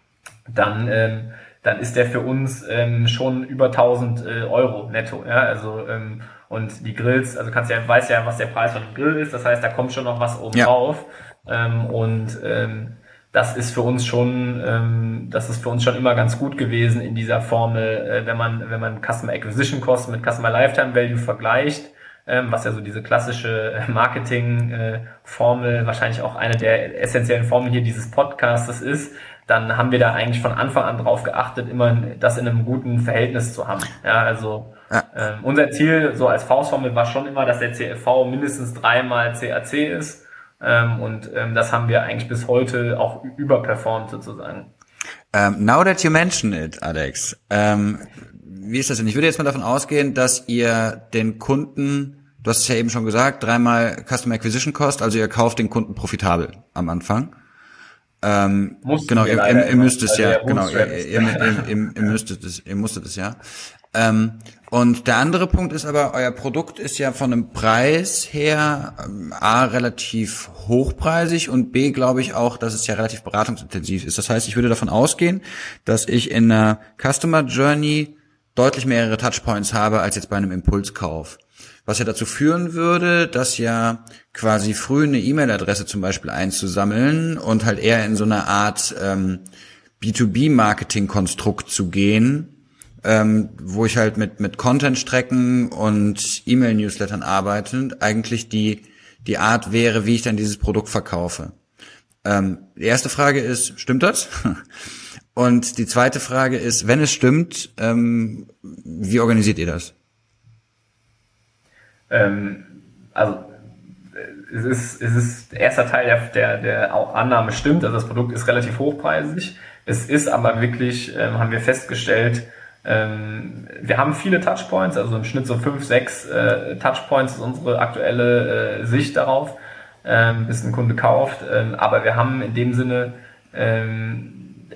dann ähm, dann ist der für uns ähm, schon über 1000 äh, Euro netto. Ja? Also ähm, und die Grills, also kannst ja weiß ja, was der Preis von dem Grill ist. Das heißt, da kommt schon noch was oben ja. drauf. Ähm, und ähm, das ist für uns schon, ähm, das ist für uns schon immer ganz gut gewesen in dieser Formel, äh, wenn man, wenn man Customer Acquisition Cost mit Customer Lifetime Value vergleicht, ähm, was ja so diese klassische Marketing-Formel, äh, wahrscheinlich auch eine der essentiellen Formeln hier dieses Podcastes ist, dann haben wir da eigentlich von Anfang an drauf geachtet, immer das in einem guten Verhältnis zu haben. Ja, also ja. Ähm, unser Ziel so als Faustformel war schon immer, dass der CFV mindestens dreimal CAC ist und ähm, das haben wir eigentlich bis heute auch überperformt sozusagen. Um, ähm, now that you mention it, Alex, ähm, wie ist das denn? Ich würde jetzt mal davon ausgehen, dass ihr den Kunden, du hast es ja eben schon gesagt, dreimal Customer Acquisition Cost, also ihr kauft den Kunden profitabel am Anfang. Ähm, genau, ihr, ihr, ihr müsst es ja, genau, ihr, ihr, ihr, ihr müsstet es, ihr musstet es ja. Ähm, und der andere Punkt ist aber, euer Produkt ist ja von einem Preis her ähm, A relativ hochpreisig und B glaube ich auch, dass es ja relativ beratungsintensiv ist. Das heißt, ich würde davon ausgehen, dass ich in einer Customer Journey deutlich mehrere Touchpoints habe als jetzt bei einem Impulskauf. Was ja dazu führen würde, dass ja quasi früh eine E-Mail-Adresse zum Beispiel einzusammeln und halt eher in so eine Art ähm, B2B-Marketing-Konstrukt zu gehen, ähm, wo ich halt mit, mit Content-Strecken und E-Mail-Newslettern arbeite, eigentlich die, die Art wäre, wie ich dann dieses Produkt verkaufe. Ähm, die erste Frage ist, stimmt das? Und die zweite Frage ist, wenn es stimmt, ähm, wie organisiert ihr das? Ähm, also es ist, es ist der erste Teil der, der, der Annahme stimmt, also das Produkt ist relativ hochpreisig. Es ist aber wirklich, ähm, haben wir festgestellt, ähm, wir haben viele Touchpoints, also im Schnitt so fünf, sechs äh, Touchpoints ist unsere aktuelle äh, Sicht darauf, ähm, bis ein Kunde kauft. Ähm, aber wir haben in dem Sinne, ähm,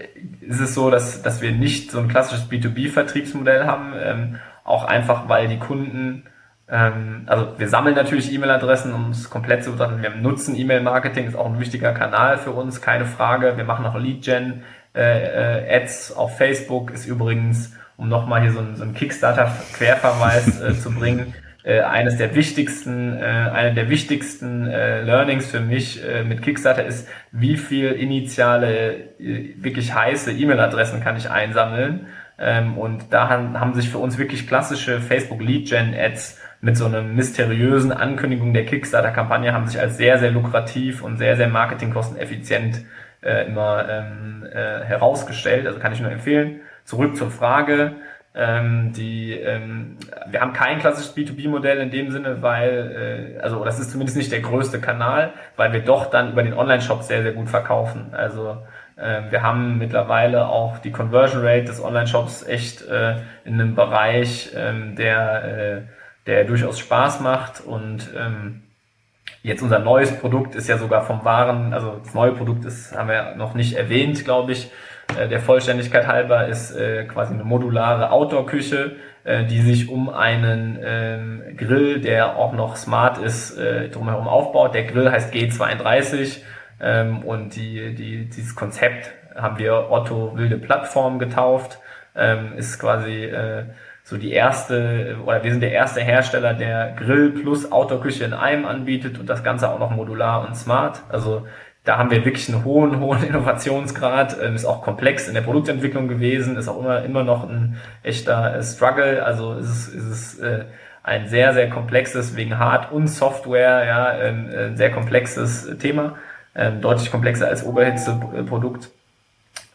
ist es so, dass, dass wir nicht so ein klassisches B2B-Vertriebsmodell haben, ähm, auch einfach, weil die Kunden ähm, also wir sammeln natürlich E-Mail-Adressen, um es komplett zu betrachten. Wir nutzen E-Mail-Marketing, ist auch ein wichtiger Kanal für uns, keine Frage. Wir machen auch Lead-Gen, äh, äh, Ads auf Facebook ist übrigens um nochmal hier so einen, so einen Kickstarter-Querverweis äh, zu bringen. äh, eines der wichtigsten, äh, eine der wichtigsten äh, Learnings für mich äh, mit Kickstarter ist, wie viel initiale, äh, wirklich heiße E-Mail-Adressen kann ich einsammeln. Ähm, und da haben, haben sich für uns wirklich klassische Facebook Lead Gen Ads mit so einer mysteriösen Ankündigung der Kickstarter-Kampagne haben sich als sehr, sehr lukrativ und sehr, sehr marketingkosteneffizient äh, immer ähm, äh, herausgestellt. Also kann ich nur empfehlen. Zurück zur Frage. Ähm, die, ähm, wir haben kein klassisches B2B-Modell in dem Sinne, weil, äh, also das ist zumindest nicht der größte Kanal, weil wir doch dann über den Online-Shop sehr, sehr gut verkaufen. Also äh, wir haben mittlerweile auch die Conversion Rate des Online-Shops echt äh, in einem Bereich, ähm, der, äh, der durchaus Spaß macht und ähm, Jetzt unser neues Produkt ist ja sogar vom Waren, also das neue Produkt ist, haben wir noch nicht erwähnt, glaube ich, der Vollständigkeit halber ist äh, quasi eine modulare Outdoor-Küche, äh, die sich um einen ähm, Grill, der auch noch smart ist, äh, drumherum aufbaut. Der Grill heißt G32 ähm, und die, die, dieses Konzept haben wir Otto Wilde Plattform getauft. Ähm, ist quasi äh, so die erste, oder wir sind der erste Hersteller, der Grill plus Outdoor-Küche in einem anbietet und das Ganze auch noch modular und smart. Also da haben wir wirklich einen hohen, hohen Innovationsgrad, ähm, ist auch komplex in der Produktentwicklung gewesen, ist auch immer, immer noch ein echter äh, Struggle, also ist es, ist es äh, ein sehr, sehr komplexes, wegen Hard- und Software, ja, ähm, äh, sehr komplexes Thema, ähm, deutlich komplexer als Oberhitze-Produkt.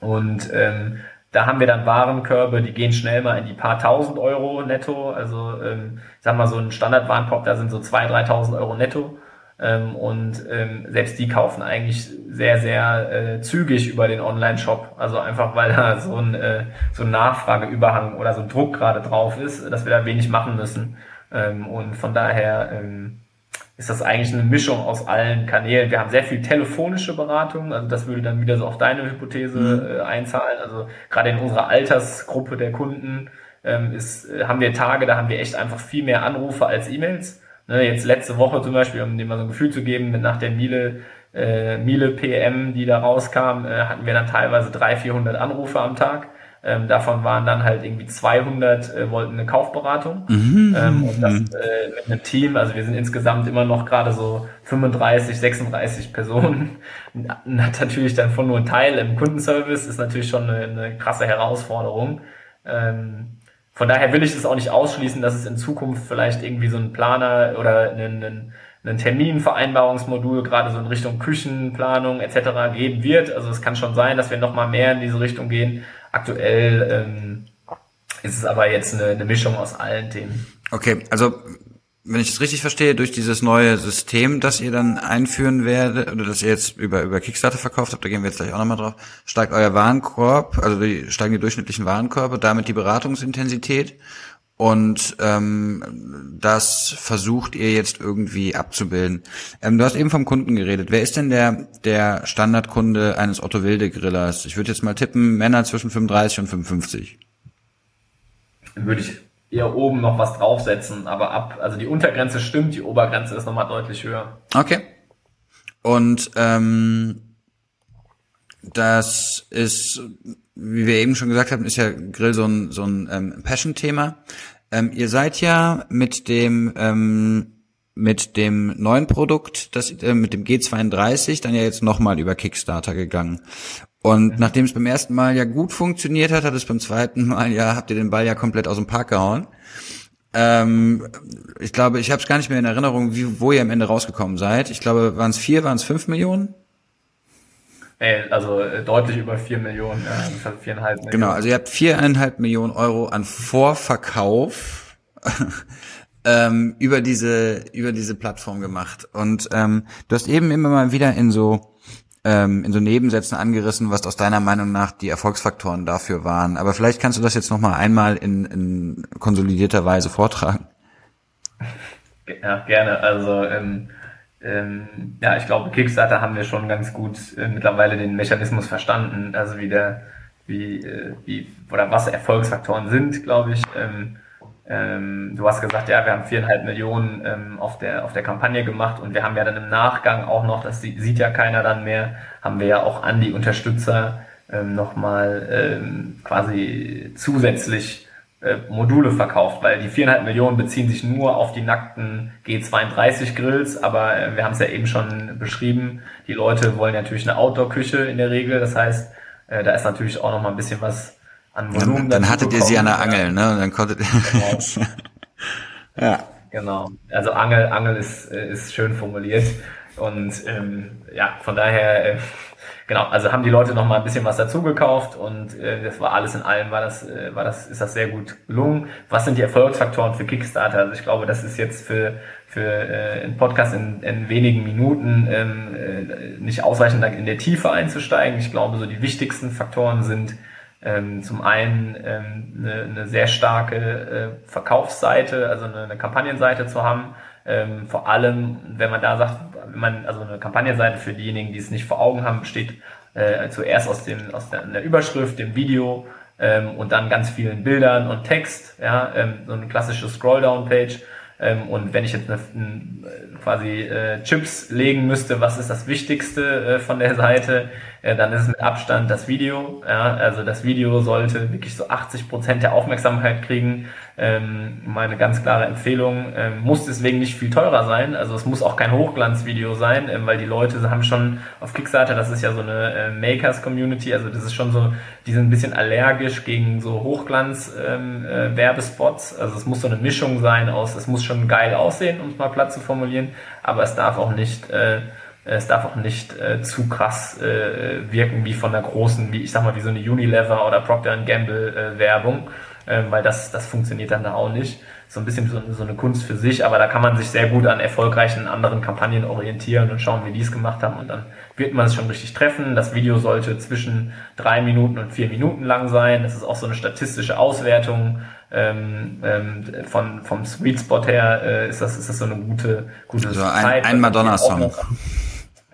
Und ähm, da haben wir dann Warenkörbe, die gehen schnell mal in die paar tausend Euro netto. Also ähm, ich sag mal, so ein Standardwarenkorb, da sind so zwei, dreitausend Euro netto. Ähm, und ähm, selbst die kaufen eigentlich sehr, sehr äh, zügig über den Online-Shop. Also einfach, weil da so ein, äh, so ein Nachfrageüberhang oder so ein Druck gerade drauf ist, dass wir da wenig machen müssen. Ähm, und von daher ähm, ist das eigentlich eine Mischung aus allen Kanälen. Wir haben sehr viel telefonische Beratung, also das würde dann wieder so auf deine Hypothese mhm. äh, einzahlen. Also gerade in unserer Altersgruppe der Kunden ähm, ist, äh, haben wir Tage, da haben wir echt einfach viel mehr Anrufe als E-Mails. Ne, jetzt letzte Woche zum Beispiel, um dem mal so ein Gefühl zu geben, nach der Miele, äh, Miele PM, die da rauskam, äh, hatten wir dann teilweise 300, 400 Anrufe am Tag. Ähm, davon waren dann halt irgendwie 200 äh, wollten eine Kaufberatung. Mhm. Ähm, und das äh, mit einem Team, also wir sind insgesamt immer noch gerade so 35, 36 Personen. Hat natürlich dann von nur ein Teil im Kundenservice, ist natürlich schon eine, eine krasse Herausforderung. Ähm, von daher will ich es auch nicht ausschließen, dass es in Zukunft vielleicht irgendwie so einen Planer oder einen, einen Terminvereinbarungsmodul gerade so in Richtung Küchenplanung etc. geben wird. Also es kann schon sein, dass wir nochmal mehr in diese Richtung gehen. Aktuell ähm, ist es aber jetzt eine, eine Mischung aus allen Themen. Okay, also wenn ich es richtig verstehe, durch dieses neue System, das ihr dann einführen werdet, oder das ihr jetzt über, über Kickstarter verkauft habt, da gehen wir jetzt gleich auch nochmal drauf, steigt euer Warenkorb, also die, steigen die durchschnittlichen Warenkörbe, damit die Beratungsintensität. Und ähm, das versucht ihr jetzt irgendwie abzubilden. Ähm, du hast eben vom Kunden geredet. Wer ist denn der, der Standardkunde eines Otto Wilde Grillers? Ich würde jetzt mal tippen, Männer zwischen 35 und 55. Würde ich eher oben noch was draufsetzen, aber ab, also die Untergrenze stimmt, die Obergrenze ist nochmal deutlich höher. Okay. Und ähm, das ist, wie wir eben schon gesagt haben, ist ja Grill so ein, so ein ähm, Passion-Thema. Ähm, ihr seid ja mit dem ähm, mit dem neuen Produkt, das äh, mit dem G32, dann ja jetzt nochmal über Kickstarter gegangen. Und nachdem es beim ersten Mal ja gut funktioniert hat, hat es beim zweiten Mal ja, habt ihr den Ball ja komplett aus dem Park gehauen. Ähm, ich glaube, ich habe es gar nicht mehr in Erinnerung, wie, wo ihr am Ende rausgekommen seid. Ich glaube, waren es vier, waren es fünf Millionen? also äh, deutlich über vier Millionen, ja, viereinhalb Millionen. Genau, also ihr habt viereinhalb Millionen Euro an Vorverkauf ähm, über diese über diese Plattform gemacht. Und ähm, du hast eben immer mal wieder in so ähm, in so Nebensätzen angerissen, was aus deiner Meinung nach die Erfolgsfaktoren dafür waren. Aber vielleicht kannst du das jetzt noch mal einmal in, in konsolidierter Weise vortragen. Ja, gerne. Also ähm, ähm, ja, ich glaube, Kickstarter haben wir schon ganz gut äh, mittlerweile den Mechanismus verstanden, also wie der, wie, äh, wie oder was Erfolgsfaktoren sind, glaube ich. Ähm, ähm, du hast gesagt, ja, wir haben viereinhalb Millionen ähm, auf, der, auf der Kampagne gemacht und wir haben ja dann im Nachgang auch noch, das sieht ja keiner dann mehr, haben wir ja auch an die Unterstützer ähm, nochmal ähm, quasi zusätzlich äh, Module verkauft, weil die viereinhalb Millionen beziehen sich nur auf die nackten G32 Grills, aber äh, wir haben es ja eben schon beschrieben, die Leute wollen natürlich eine Outdoor-Küche in der Regel, das heißt, äh, da ist natürlich auch noch mal ein bisschen was an Volumen. Dann, dann hattet ihr sie an der Angel, ne? Und dann konntet Genau. ja. Genau. Also Angel, Angel ist, äh, ist schön formuliert. Und ähm, ja, von daher, äh, genau, also haben die Leute noch mal ein bisschen was dazu gekauft und äh, das war alles in allem, war das, äh, war das, ist das sehr gut gelungen. Was sind die Erfolgsfaktoren für Kickstarter? Also ich glaube, das ist jetzt für, für äh, einen Podcast in, in wenigen Minuten ähm, äh, nicht ausreichend in der Tiefe einzusteigen. Ich glaube, so die wichtigsten Faktoren sind ähm, zum einen ähm, eine, eine sehr starke äh, Verkaufsseite, also eine, eine Kampagnenseite zu haben. Ähm, vor allem, wenn man da sagt, wenn man, also eine Kampagnenseite für diejenigen, die es nicht vor Augen haben, besteht äh, zuerst aus dem, aus der, der Überschrift, dem Video ähm, und dann ganz vielen Bildern und Text, ja, ähm, so eine klassische Scrolldown-Page. Ähm, und wenn ich jetzt eine, eine, quasi äh, Chips legen müsste, was ist das Wichtigste äh, von der Seite, äh, dann ist es mit Abstand das Video. Ja? Also das Video sollte wirklich so 80 Prozent der Aufmerksamkeit kriegen. Ähm, meine ganz klare Empfehlung. Ähm, muss deswegen nicht viel teurer sein. Also es muss auch kein Hochglanzvideo sein, ähm, weil die Leute haben schon auf Kickstarter, das ist ja so eine äh, Makers-Community, also das ist schon so, die sind ein bisschen allergisch gegen so Hochglanz-Werbespots. Ähm, äh, also es muss so eine Mischung sein aus, es muss schon geil aussehen, um es mal platt zu formulieren, aber es darf auch nicht äh, es darf auch nicht äh, zu krass äh, wirken wie von der großen, wie ich sag mal, wie so eine Unilever oder Procter Gamble äh, Werbung, äh, weil das, das funktioniert dann da auch nicht. So ein bisschen so, so eine Kunst für sich, aber da kann man sich sehr gut an erfolgreichen anderen Kampagnen orientieren und schauen, wie die es gemacht haben und dann wird man es schon richtig treffen. Das Video sollte zwischen drei Minuten und vier Minuten lang sein. Das ist auch so eine statistische Auswertung. Ähm, ähm, von, vom Sweet Spot her äh, ist, das, ist das so eine gute, gute also Zeit. Ein, ein Madonna-Song.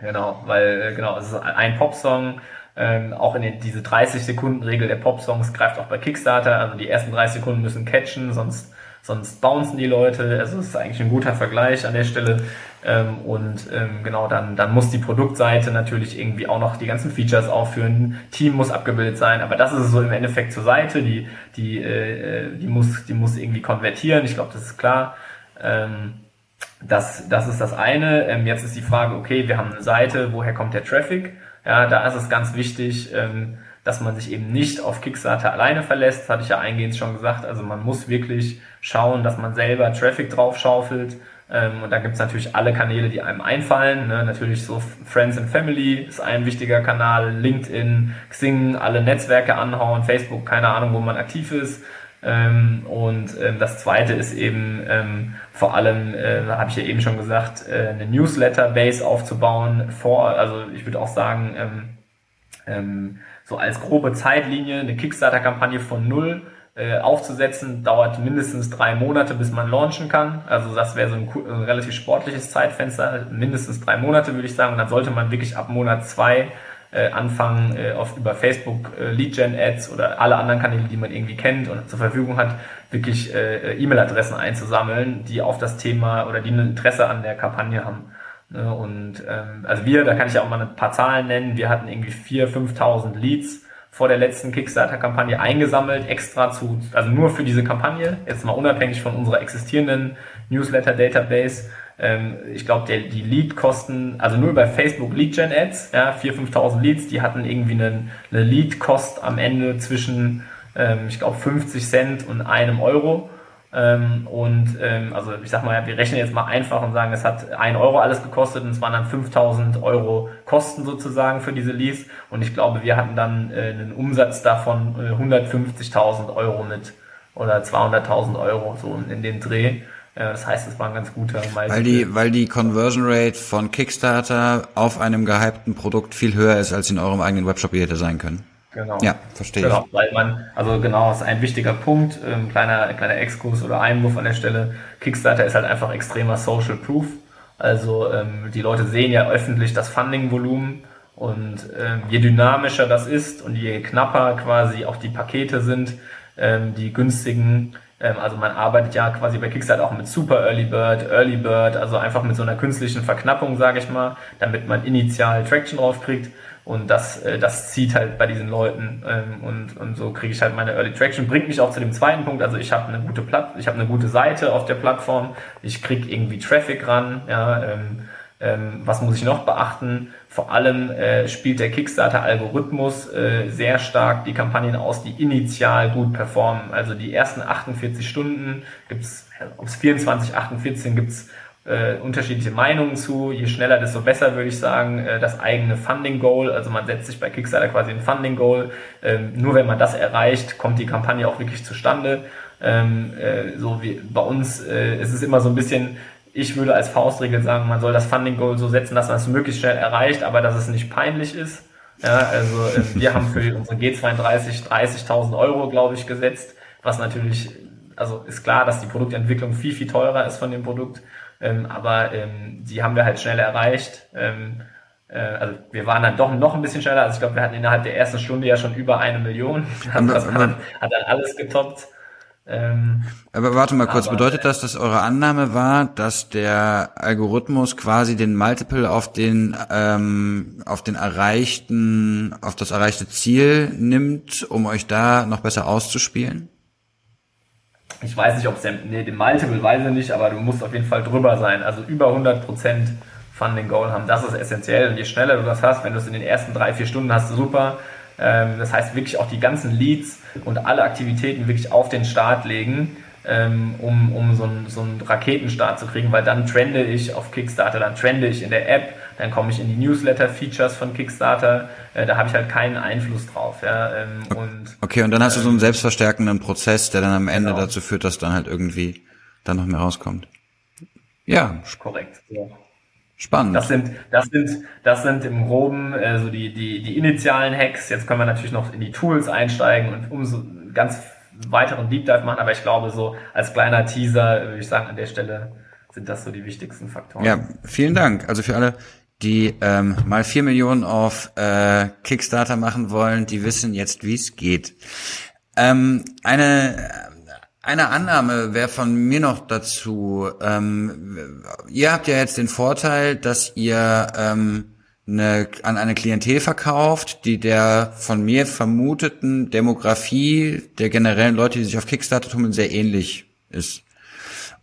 Genau, weil äh, genau, es ist ein Popsong, ähm, auch in den, diese 30 Sekunden Regel der Popsongs greift auch bei Kickstarter, also die ersten 30 Sekunden müssen catchen, sonst sonst bouncen die Leute, also es ist eigentlich ein guter Vergleich an der Stelle. Ähm, und ähm, genau, dann, dann muss die Produktseite natürlich irgendwie auch noch die ganzen Features aufführen, Team muss abgebildet sein, aber das ist so im Endeffekt zur Seite, die, die, äh, die, muss, die muss irgendwie konvertieren, ich glaube, das ist klar. Ähm, das, das ist das eine. Ähm, jetzt ist die Frage, okay, wir haben eine Seite, woher kommt der Traffic? Ja, da ist es ganz wichtig, ähm, dass man sich eben nicht auf Kickstarter alleine verlässt. Das hatte ich ja eingehend schon gesagt. Also man muss wirklich schauen, dass man selber Traffic drauf schaufelt. Ähm, und da gibt's natürlich alle Kanäle, die einem einfallen. Ne? Natürlich so Friends and Family ist ein wichtiger Kanal, LinkedIn, Xing, alle Netzwerke anhauen, Facebook, keine Ahnung, wo man aktiv ist. Ähm, und ähm, das zweite ist eben ähm, vor allem, äh, habe ich ja eben schon gesagt, äh, eine Newsletter-Base aufzubauen. Vor, also ich würde auch sagen, ähm, ähm, so als grobe Zeitlinie eine Kickstarter-Kampagne von null äh, aufzusetzen, dauert mindestens drei Monate, bis man launchen kann. Also das wäre so ein, ein, relativ sportliches Zeitfenster, mindestens drei Monate würde ich sagen. Und dann sollte man wirklich ab Monat zwei äh, anfangen, äh, auf, über Facebook äh, Lead-Gen-Ads oder alle anderen Kanäle, die man irgendwie kennt und zur Verfügung hat, wirklich äh, E-Mail-Adressen einzusammeln, die auf das Thema oder die ein Interesse an der Kampagne haben. Ne? Und ähm, also wir, da kann ich auch mal ein paar Zahlen nennen, wir hatten irgendwie 4.000, 5.000 Leads vor der letzten Kickstarter-Kampagne eingesammelt, extra zu, also nur für diese Kampagne, jetzt mal unabhängig von unserer existierenden Newsletter-Database ähm, ich glaube, die Lead-Kosten, also nur bei Facebook Lead-Gen-Ads, ja, 4.000, 5.000 Leads, die hatten irgendwie eine, eine Lead-Kost am Ende zwischen, ähm, ich glaube, 50 Cent und einem Euro. Ähm, und ähm, also ich sag mal, wir rechnen jetzt mal einfach und sagen, es hat ein Euro alles gekostet und es waren dann 5000 Euro Kosten sozusagen für diese Leads. Und ich glaube, wir hatten dann äh, einen Umsatz davon äh, 150.000 Euro mit oder 200.000 Euro so in den Dreh. Ja, das heißt, es war ein ganz guter Meister. Weil die, weil die Conversion Rate von Kickstarter auf einem gehypten Produkt viel höher ist, als in eurem eigenen Webshop ihr hätte sein können. Genau. Ja, verstehe genau, ich. Weil man, also genau, das ist ein wichtiger Punkt, ähm, kleiner, kleiner Exkurs oder Einwurf an der Stelle. Kickstarter ist halt einfach extremer Social Proof. Also ähm, die Leute sehen ja öffentlich das Funding-Volumen und ähm, je dynamischer das ist und je knapper quasi auch die Pakete sind, ähm, die günstigen, also man arbeitet ja quasi bei Kickstarter auch mit Super Early Bird, Early Bird, also einfach mit so einer künstlichen Verknappung, sage ich mal, damit man initial Traction drauf kriegt. Und das, äh, das zieht halt bei diesen Leuten ähm, und, und so kriege ich halt meine Early Traction. Bringt mich auch zu dem zweiten Punkt. Also ich habe eine gute Platt, ich habe eine gute Seite auf der Plattform. Ich kriege irgendwie Traffic ran. Ja, ähm, ähm, was muss ich noch beachten? Vor allem äh, spielt der Kickstarter-Algorithmus äh, sehr stark die Kampagnen aus, die initial gut performen. Also die ersten 48 Stunden gibt's, ob es 24, 48 gibt's äh, unterschiedliche Meinungen zu. Je schneller, desto besser, würde ich sagen. Äh, das eigene Funding Goal, also man setzt sich bei Kickstarter quasi ein Funding Goal. Ähm, nur wenn man das erreicht, kommt die Kampagne auch wirklich zustande. Ähm, äh, so wie bei uns äh, ist es immer so ein bisschen ich würde als Faustregel sagen, man soll das Funding Goal so setzen, dass man es möglichst schnell erreicht, aber dass es nicht peinlich ist. Ja, also äh, wir haben für unsere G32 30.000 Euro, glaube ich, gesetzt, was natürlich, also ist klar, dass die Produktentwicklung viel, viel teurer ist von dem Produkt, ähm, aber ähm, die haben wir halt schnell erreicht. Ähm, äh, also wir waren dann doch noch ein bisschen schneller, also ich glaube, wir hatten innerhalb der ersten Stunde ja schon über eine Million, also das hat, hat dann alles getoppt. Ähm, aber warte mal kurz, aber, bedeutet das, dass eure Annahme war, dass der Algorithmus quasi den Multiple auf den ähm, auf den erreichten, auf das erreichte Ziel nimmt, um euch da noch besser auszuspielen? Ich weiß nicht, ob es nee, den Multiple weiß ich nicht, aber du musst auf jeden Fall drüber sein. Also über 100 Prozent Funding Goal haben. Das ist essentiell. Und je schneller du das hast, wenn du es in den ersten drei, vier Stunden hast, super. Ähm, das heißt wirklich auch die ganzen Leads und alle Aktivitäten wirklich auf den Start legen, ähm, um, um so, einen, so einen Raketenstart zu kriegen, weil dann trende ich auf Kickstarter, dann trende ich in der App, dann komme ich in die Newsletter-Features von Kickstarter, äh, da habe ich halt keinen Einfluss drauf. Ja, ähm, und, okay, und dann hast du so einen selbstverstärkenden Prozess, der dann am Ende genau. dazu führt, dass dann halt irgendwie dann noch mehr rauskommt. Ja. Korrekt. Ja. Spannend. Das sind, das sind, das sind im Groben äh, so die, die, die initialen Hacks. Jetzt können wir natürlich noch in die Tools einsteigen und umso ganz weiteren Deep Dive machen, aber ich glaube, so als kleiner Teaser würde ich sagen, an der Stelle sind das so die wichtigsten Faktoren. Ja, vielen Dank. Also für alle, die ähm, mal vier Millionen auf äh, Kickstarter machen wollen, die wissen jetzt, wie es geht. Ähm, eine eine Annahme wäre von mir noch dazu. Ähm, ihr habt ja jetzt den Vorteil, dass ihr ähm, eine, an eine Klientel verkauft, die der von mir vermuteten Demografie der generellen Leute, die sich auf Kickstarter tun, sehr ähnlich ist.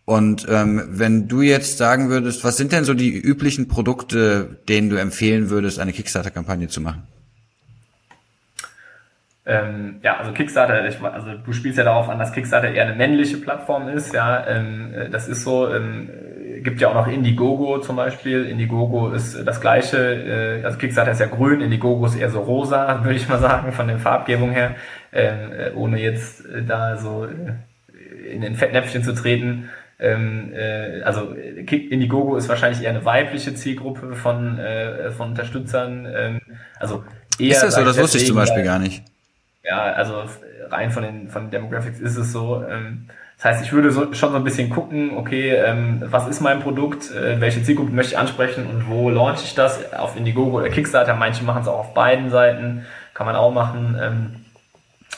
Und ähm, wenn du jetzt sagen würdest, was sind denn so die üblichen Produkte, denen du empfehlen würdest, eine Kickstarter-Kampagne zu machen? Ähm, ja, also Kickstarter, ich, also du spielst ja darauf an, dass Kickstarter eher eine männliche Plattform ist, ja, ähm, das ist so, ähm, gibt ja auch noch Indiegogo zum Beispiel, Indiegogo ist das gleiche, äh, also Kickstarter ist ja grün, Indiegogo ist eher so rosa, würde ich mal sagen, von der Farbgebung her, ähm, äh, ohne jetzt äh, da so äh, in den Fettnäpfchen zu treten, ähm, äh, also Indiegogo ist wahrscheinlich eher eine weibliche Zielgruppe von, äh, von Unterstützern, ähm, also eher... Ist das so? Das wusste ich zum Beispiel gar nicht. Ja, also rein von den, von den Demographics ist es so. Ähm, das heißt, ich würde so, schon so ein bisschen gucken, okay, ähm, was ist mein Produkt, äh, welche Zielgruppe möchte ich ansprechen und wo launche ich das? Auf Indiegogo oder Kickstarter, manche machen es auch auf beiden Seiten, kann man auch machen. Ähm,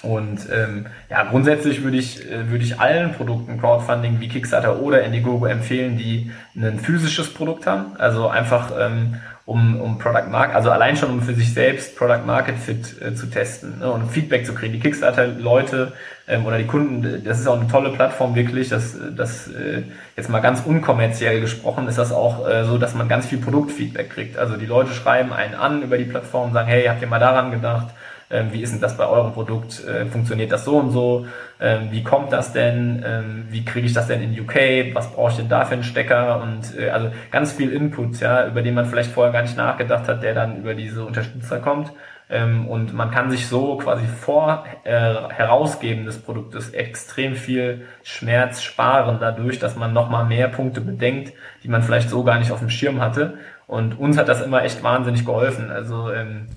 und ähm, ja, grundsätzlich würde ich, äh, würde ich allen Produkten Crowdfunding wie Kickstarter oder Indiegogo empfehlen, die ein physisches Produkt haben. Also einfach ähm, um, um Product Market, also allein schon um für sich selbst Product Market Fit äh, zu testen ne, und Feedback zu kriegen. Die Kickstarter-Leute ähm, oder die Kunden, das ist auch eine tolle Plattform wirklich, das, das äh, jetzt mal ganz unkommerziell gesprochen, ist das auch äh, so, dass man ganz viel Produktfeedback kriegt. Also die Leute schreiben einen an über die Plattform, sagen, hey, habt ihr mal daran gedacht? Ähm, wie ist denn das bei eurem Produkt? Äh, funktioniert das so und so? Ähm, wie kommt das denn? Ähm, wie kriege ich das denn in UK? Was brauche ich denn da für einen Stecker? Und äh, also ganz viel Input, ja, über den man vielleicht vorher gar nicht nachgedacht hat, der dann über diese Unterstützer kommt. und man kann sich so quasi vor äh, Herausgeben des Produktes extrem viel Schmerz sparen, dadurch, dass man nochmal mehr Punkte bedenkt, die man vielleicht so gar nicht auf dem Schirm hatte. Und uns hat das immer echt wahnsinnig geholfen. Also ähm,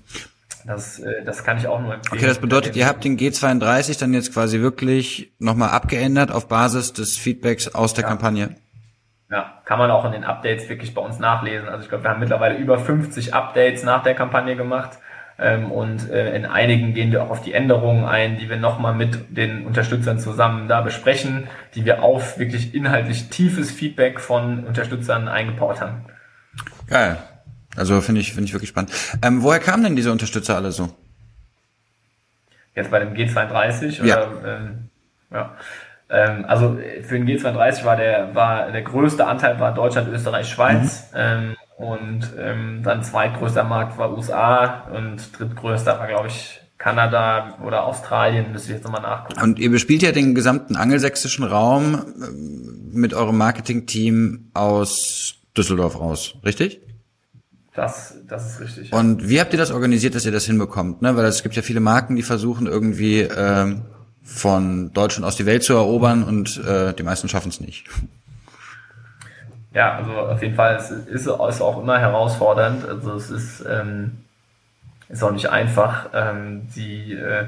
das, äh, das kann ich auch nur empfehlen. Okay, das bedeutet, ihr habt den G32 dann jetzt quasi wirklich nochmal abgeändert auf Basis des Feedbacks aus der ja. Kampagne? Ja, kann man auch in den Updates wirklich bei uns nachlesen. Also ich glaube, wir haben mittlerweile über 50 Updates nach der Kampagne gemacht. Ähm, und äh, in einigen gehen wir auch auf die Änderungen ein, die wir nochmal mit den Unterstützern zusammen da besprechen, die wir auf wirklich inhaltlich tiefes Feedback von Unterstützern eingebaut haben. Geil. Also finde ich, finde ich wirklich spannend. Ähm, woher kamen denn diese Unterstützer alle so? Jetzt bei dem G32 Ja. oder ähm, ja. Ähm, also für den G32 war der war der größte Anteil war Deutschland, Österreich, Schweiz ähm, und ähm, dann zweitgrößter Markt war USA und drittgrößter war glaube ich Kanada oder Australien, müsste ich jetzt nochmal nachgucken. Und ihr bespielt ja den gesamten angelsächsischen Raum ähm, mit eurem Marketingteam aus Düsseldorf raus, richtig? Das, das ist richtig. Und wie habt ihr das organisiert, dass ihr das hinbekommt? Ne? Weil es gibt ja viele Marken, die versuchen irgendwie ähm, von Deutschland aus die Welt zu erobern und äh, die meisten schaffen es nicht. Ja, also auf jeden Fall, es ist, ist auch immer herausfordernd. Also es ist, ähm, ist auch nicht einfach. Ähm, die, äh,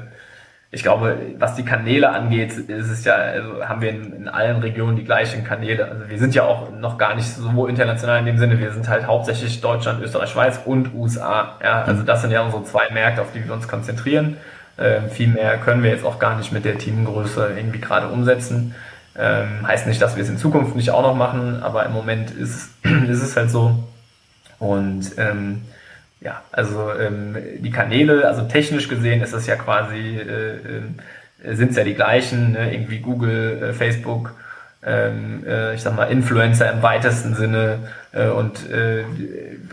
ich glaube, was die Kanäle angeht, ist es ja, also haben wir in, in allen Regionen die gleichen Kanäle. Also wir sind ja auch noch gar nicht so international in dem Sinne. Wir sind halt hauptsächlich Deutschland, Österreich, Schweiz und USA. Ja, also das sind ja unsere zwei Märkte, auf die wir uns konzentrieren. Ähm, viel mehr können wir jetzt auch gar nicht mit der Teamgröße irgendwie gerade umsetzen. Ähm, heißt nicht, dass wir es in Zukunft nicht auch noch machen, aber im Moment ist, ist es halt so. Und ähm, ja, also ähm, die Kanäle, also technisch gesehen ist das ja quasi, äh, äh, sind es ja die gleichen, ne? irgendwie Google, äh, Facebook, ähm, äh, ich sag mal Influencer im weitesten Sinne äh, und äh,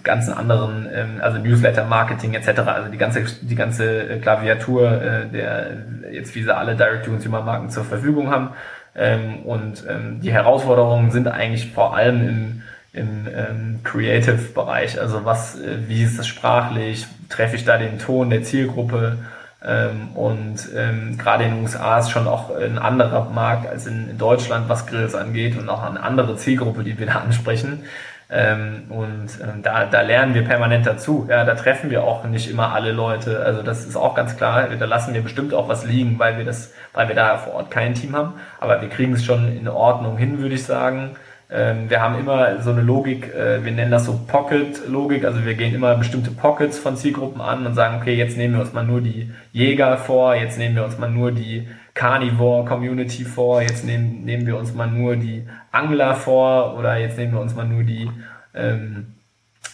ganzen anderen, ähm, also Newsletter, Marketing etc. Also die ganze die ganze äh, Klaviatur, äh, der jetzt wie sie alle Direct-to-Consumer-Marken zur Verfügung haben. Ähm, und ähm, die Herausforderungen sind eigentlich vor allem im im ähm, Creative-Bereich. Also was, äh, wie ist das sprachlich? Treffe ich da den Ton der Zielgruppe? Ähm, und ähm, gerade in den USA ist schon auch ein anderer Markt als in, in Deutschland, was Grills angeht und auch eine andere Zielgruppe, die wir da ansprechen. Ähm, und ähm, da, da lernen wir permanent dazu. Ja, da treffen wir auch nicht immer alle Leute. Also das ist auch ganz klar. Da lassen wir bestimmt auch was liegen, weil wir das, weil wir da vor Ort kein Team haben. Aber wir kriegen es schon in Ordnung hin, würde ich sagen. Ähm, wir haben immer so eine Logik, äh, wir nennen das so Pocket-Logik, also wir gehen immer bestimmte Pockets von Zielgruppen an und sagen, okay, jetzt nehmen wir uns mal nur die Jäger vor, jetzt nehmen wir uns mal nur die Carnivore-Community vor, jetzt nehmen, nehmen wir uns mal nur die Angler vor oder jetzt nehmen wir uns mal nur die, ähm,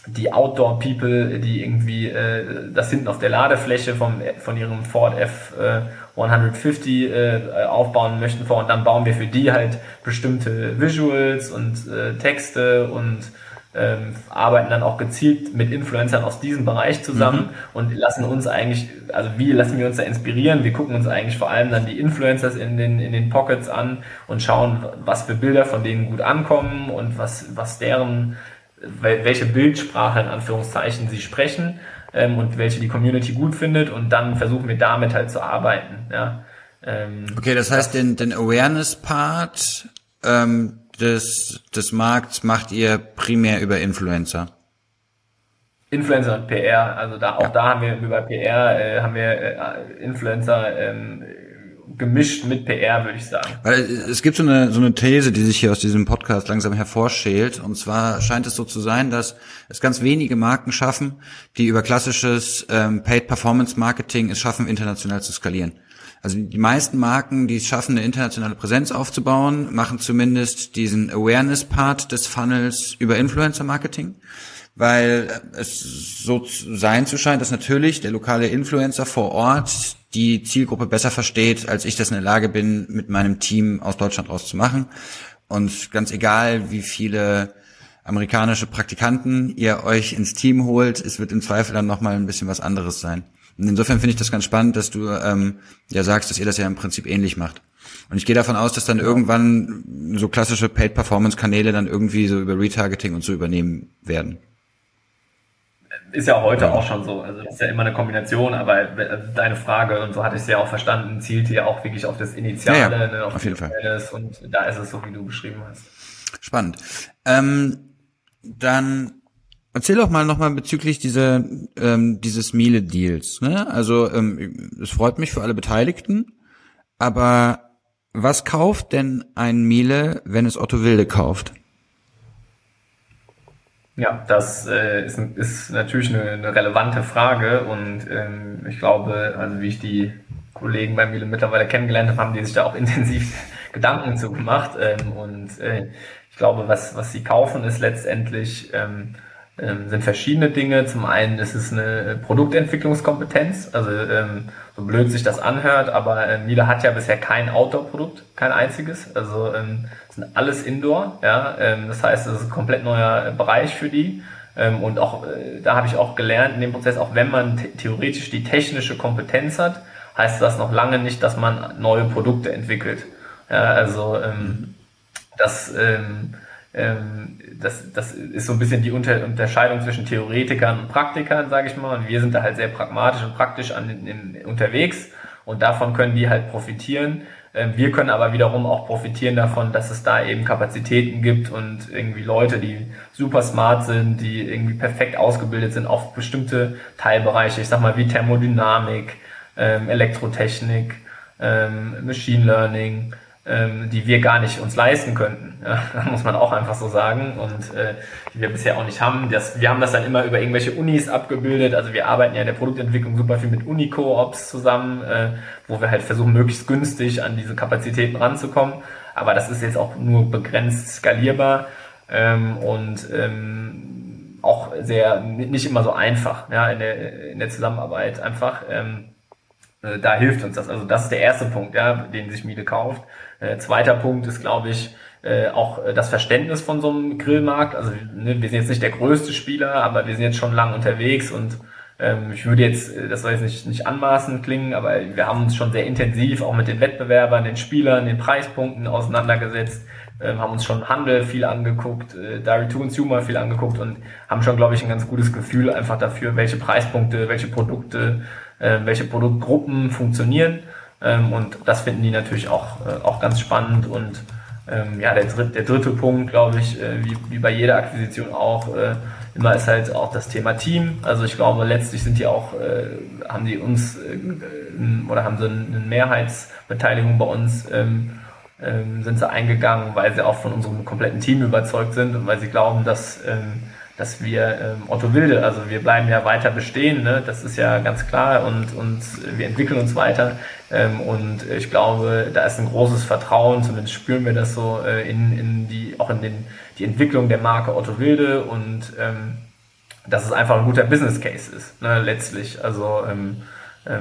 die Outdoor-People, die irgendwie äh, das hinten auf der Ladefläche vom, von ihrem Ford F äh, 150 äh, aufbauen möchten vor. Und dann bauen wir für die halt bestimmte Visuals und äh, Texte und ähm, arbeiten dann auch gezielt mit Influencern aus diesem Bereich zusammen und lassen uns eigentlich, also wie lassen wir uns da inspirieren? Wir gucken uns eigentlich vor allem dann die Influencers in den, in den Pockets an und schauen, was für Bilder von denen gut ankommen und was, was deren, wel- welche Bildsprache in Anführungszeichen sie sprechen ähm, und welche die Community gut findet und dann versuchen wir damit halt zu arbeiten. Ja. Ähm, Okay, das heißt, den, den Awareness-Part ähm, des, des Markts macht ihr primär über Influencer. Influencer und PR, also da auch Ja. da haben wir über PR äh, haben wir äh, Influencer ähm, gemischt mit PR, würde ich sagen. Weil es gibt so eine, so eine These, die sich hier aus diesem Podcast langsam hervorschält. Und zwar scheint es so zu sein, dass es ganz wenige Marken schaffen, die über klassisches ähm, Paid Performance Marketing es schaffen, international zu skalieren. Also die meisten Marken, die es schaffen, eine internationale Präsenz aufzubauen, machen zumindest diesen Awareness-Part des Funnels über Influencer-Marketing weil es so zu- sein zu scheint, dass natürlich der lokale Influencer vor Ort die Zielgruppe besser versteht, als ich das in der Lage bin, mit meinem Team aus Deutschland rauszumachen. Und ganz egal, wie viele amerikanische Praktikanten ihr euch ins Team holt, es wird im Zweifel dann nochmal ein bisschen was anderes sein. Und insofern finde ich das ganz spannend, dass du ähm, ja sagst, dass ihr das ja im Prinzip ähnlich macht. Und ich gehe davon aus, dass dann irgendwann so klassische Paid-Performance-Kanäle dann irgendwie so über Retargeting und so übernehmen werden. Ist ja heute auch schon so. Also ist ja immer eine Kombination, aber äh, deine Frage, und so hatte ich es ja auch verstanden, zielte ja auch wirklich auf das Initiale, Ja, ja, ne, auf, auf jeden Fall. Und da ist es so, wie du beschrieben hast. Spannend. Ähm, dann erzähl doch mal nochmal bezüglich dieser, ähm, dieses Miele-Deals. Ne? Also ähm, es freut mich für alle Beteiligten, aber was kauft denn ein Miele, wenn es Otto Wilde kauft? Ja, das äh, ist, ist natürlich eine, eine relevante Frage und ähm, ich glaube, also wie ich die Kollegen bei Miele mittlerweile kennengelernt habe, haben die sich da auch intensiv Gedanken zu gemacht ähm, und äh, ich glaube, was, was sie kaufen, ist letztendlich ähm, ähm, sind verschiedene Dinge. Zum einen ist es eine Produktentwicklungskompetenz, also ähm, so blöd sich das anhört, aber äh, Miele hat ja bisher kein Outdoor-Produkt, kein einziges. Also ähm, sind alles Indoor, ja. Ähm, das heißt, es ist ein komplett neuer Bereich für die. Ähm, und auch äh, da habe ich auch gelernt in dem Prozess, auch wenn man theoretisch die technische Kompetenz hat, heißt das noch lange nicht, dass man neue Produkte entwickelt. Ja, also ähm, das ähm, ähm, das, das ist so ein bisschen die Unter Unterscheidung zwischen Theoretikern und Praktikern, sage ich mal. Und wir sind da halt sehr pragmatisch und praktisch an, in, unterwegs und davon können die halt profitieren. Ähm, wir können aber wiederum auch profitieren davon, dass es da eben Kapazitäten gibt und irgendwie Leute, die super smart sind, die irgendwie perfekt ausgebildet sind auf bestimmte Teilbereiche. Ich sag mal wie Thermodynamik, ähm, Elektrotechnik, ähm, Machine Learning, ähm, die wir gar nicht uns leisten könnten. Ja, muss man auch einfach so sagen und äh, die wir bisher auch nicht haben. Das, wir haben das dann immer über irgendwelche Unis abgebildet. Also wir arbeiten ja in der Produktentwicklung super viel mit Uni-Koops zusammen, äh, wo wir halt versuchen, möglichst günstig an diese Kapazitäten ranzukommen. Aber das ist jetzt auch nur begrenzt skalierbar ähm, und ähm, auch sehr nicht immer so einfach ja, in, der, in der Zusammenarbeit einfach. Ähm, äh, da hilft uns das. Also das ist der erste Punkt, ja, den sich Miele kauft. Äh, zweiter Punkt ist, glaube ich, äh, auch äh, das Verständnis von so einem Grillmarkt. Also ne, wir sind jetzt nicht der größte Spieler, aber wir sind jetzt schon lang unterwegs und ähm, ich würde jetzt, äh, das soll jetzt nicht, nicht anmaßend klingen, aber wir haben uns schon sehr intensiv auch mit den Wettbewerbern, den Spielern, den Preispunkten auseinandergesetzt, ähm, haben uns schon Handel viel angeguckt, äh, Direct-to-Consumer viel angeguckt und haben schon, glaube ich, ein ganz gutes Gefühl einfach dafür, welche Preispunkte, welche Produkte, äh, welche Produktgruppen funktionieren ähm, und das finden die natürlich auch, äh, auch ganz spannend. Und ähm, ja, der, dritt, der dritte Punkt, glaube ich, äh, wie, wie bei jeder Akquisition auch, äh, immer ist halt auch das Thema Team. Also ich glaube, letztlich sind die auch, äh, haben die uns äh, oder haben sie eine Mehrheitsbeteiligung bei uns, ähm, ähm, sind sie eingegangen, weil sie auch von unserem kompletten Team überzeugt sind und weil sie glauben, dass ähm, dass wir ähm, Otto Wilde, also wir bleiben ja weiter bestehen, ne? das ist ja ganz klar und, und wir entwickeln uns weiter ähm, und ich glaube, da ist ein großes Vertrauen, zumindest spüren wir das so äh, in, in die, auch in den, die Entwicklung der Marke Otto Wilde und ähm, dass es einfach ein guter Business Case ist, ne? letztlich. Also ähm,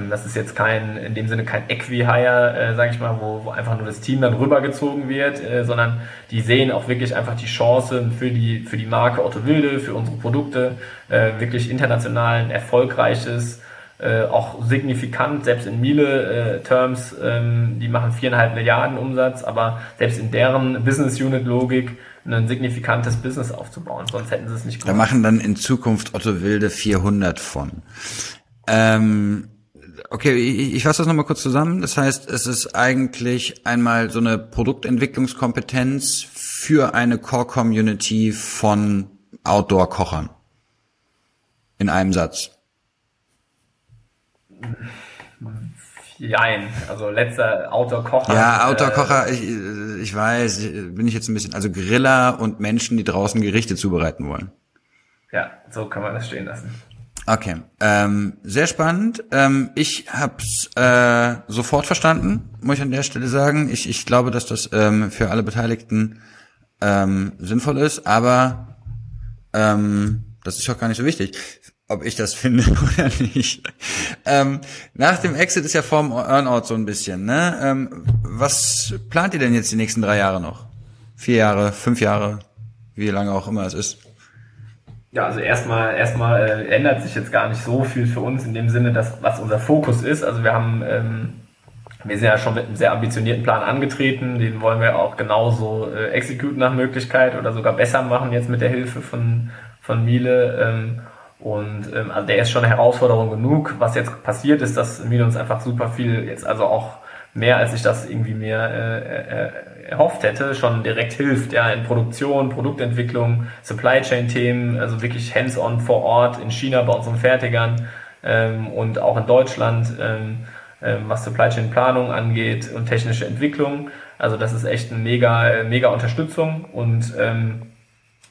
das ist jetzt kein, in dem Sinne kein Equi-Hire, äh, sage ich mal, wo, wo einfach nur das Team dann rübergezogen wird, äh, sondern die sehen auch wirklich einfach die Chance für die, für die Marke Otto Wilde, für unsere Produkte, äh, wirklich international ein erfolgreiches, äh, auch signifikant, selbst in Miele-Terms, äh, ähm, die machen viereinhalb Milliarden Umsatz, aber selbst in deren Business-Unit-Logik ein signifikantes Business aufzubauen, sonst hätten sie es nicht gemacht. Da machen dann in Zukunft Otto Wilde 400 von. Ähm, Okay, ich, ich fasse das nochmal kurz zusammen. Das heißt, es ist eigentlich einmal so eine Produktentwicklungskompetenz für eine Core-Community von Outdoor-Kochern. In einem Satz. Jein, also letzter Outdoor-Kocher. Ja, Outdoor-Kocher, äh, ich, ich weiß, bin ich jetzt ein bisschen, also Griller und Menschen, die draußen Gerichte zubereiten wollen. Ja, so kann man das stehen lassen. Okay, ähm, sehr spannend. Ähm, ich hab's äh, sofort verstanden, muss ich an der Stelle sagen. Ich, ich glaube, dass das ähm, für alle Beteiligten ähm, sinnvoll ist, aber ähm, das ist auch gar nicht so wichtig, ob ich das finde oder nicht. Ähm, nach dem Exit ist ja vorm Earnout so ein bisschen. Ne? Ähm, was plant ihr denn jetzt die nächsten drei Jahre noch? Vier Jahre, fünf Jahre, wie lange auch immer es ist? Ja, also erstmal erstmal äh, ändert sich jetzt gar nicht so viel für uns in dem Sinne, dass was unser Fokus ist. Also wir haben ähm, wir sind ja schon mit einem sehr ambitionierten Plan angetreten, den wollen wir auch genauso äh, exekuten nach Möglichkeit oder sogar besser machen jetzt mit der Hilfe von von Miele. Ähm, und ähm, also der ist schon eine Herausforderung genug. Was jetzt passiert ist, dass Miele uns einfach super viel jetzt also auch mehr als ich das irgendwie mir äh, äh, erhofft hätte, schon direkt hilft, ja, in Produktion, Produktentwicklung, Supply Chain Themen, also wirklich hands-on vor Ort in China bei unseren Fertigern ähm, und auch in Deutschland, ähm, ähm, was Supply Chain Planung angeht und technische Entwicklung. Also das ist echt eine mega, mega Unterstützung und ähm,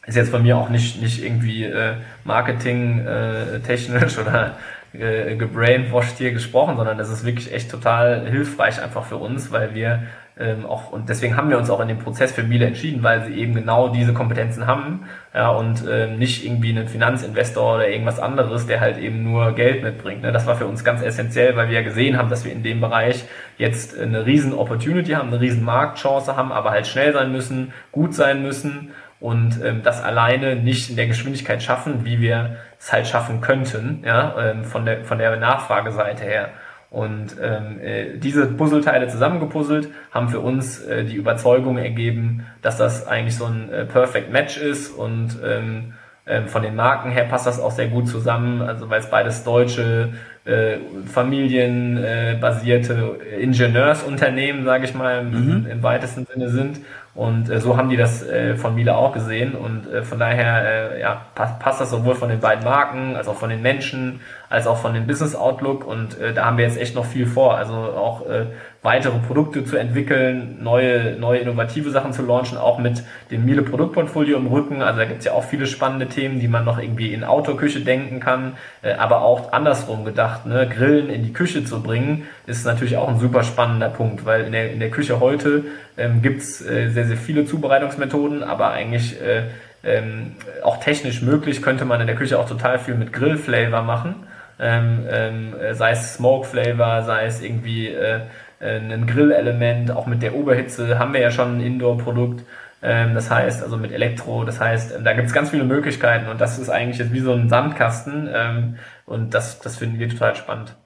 ist jetzt von mir auch nicht, nicht irgendwie äh, Marketing äh, technisch oder äh, gebrainwashed hier gesprochen, sondern das ist wirklich echt total hilfreich einfach für uns, weil wir ähm, auch und deswegen haben wir uns auch in dem Prozess für Miele entschieden, weil sie eben genau diese Kompetenzen haben ja, und ähm, nicht irgendwie einen Finanzinvestor oder irgendwas anderes, der halt eben nur Geld mitbringt. Ne? Das war für uns ganz essentiell, weil wir ja gesehen haben, dass wir in dem Bereich jetzt eine riesen Opportunity haben, eine riesen Marktchance haben, aber halt schnell sein müssen, gut sein müssen und ähm, das alleine nicht in der Geschwindigkeit schaffen, wie wir es halt schaffen könnten, ja, ähm, von der von der Nachfrageseite her. Und ähm, äh, diese Puzzleteile zusammengepuzzelt haben für uns äh, die Überzeugung ergeben, dass das eigentlich so ein äh, Perfect Match ist und ähm, ähm, von den Marken her passt das auch sehr gut zusammen, also weil es beides deutsche äh, familienbasierte äh, Ingenieursunternehmen, sage ich mal, im, mhm. im, weitesten Sinne sind. Und äh, so haben die das äh, von Miele auch gesehen. Und äh, von daher äh, ja, passt, passt das sowohl von den beiden Marken, als auch von den Menschen, als auch von dem Business Outlook. Und äh, da haben wir jetzt echt noch viel vor. Also auch äh, weitere Produkte zu entwickeln, neue, neue innovative Sachen zu launchen, auch mit dem Miele Produktportfolio im Rücken. Also da gibt's ja auch viele spannende Themen, die man noch irgendwie in Autoküche denken kann, äh, aber auch andersrum gedacht, ne? Grillen in die Küche zu bringen, ist natürlich auch ein super spannender Punkt, weil in der, in der Küche heute ähm, gibt's äh, sehr, sehr viele Zubereitungsmethoden, aber eigentlich äh, ähm, auch technisch möglich könnte man in der Küche auch total viel mit Grillflavor machen. Ähm, ähm, sei es Smoke Flavor, sei es irgendwie äh, äh, ein Grillelement, auch mit der Oberhitze haben wir ja schon ein Indoor-Produkt. Ähm, das heißt, also mit Elektro, das heißt, da gibt es ganz viele Möglichkeiten und das ist eigentlich jetzt wie so ein Sandkasten ähm, und das, das finden wir total spannend.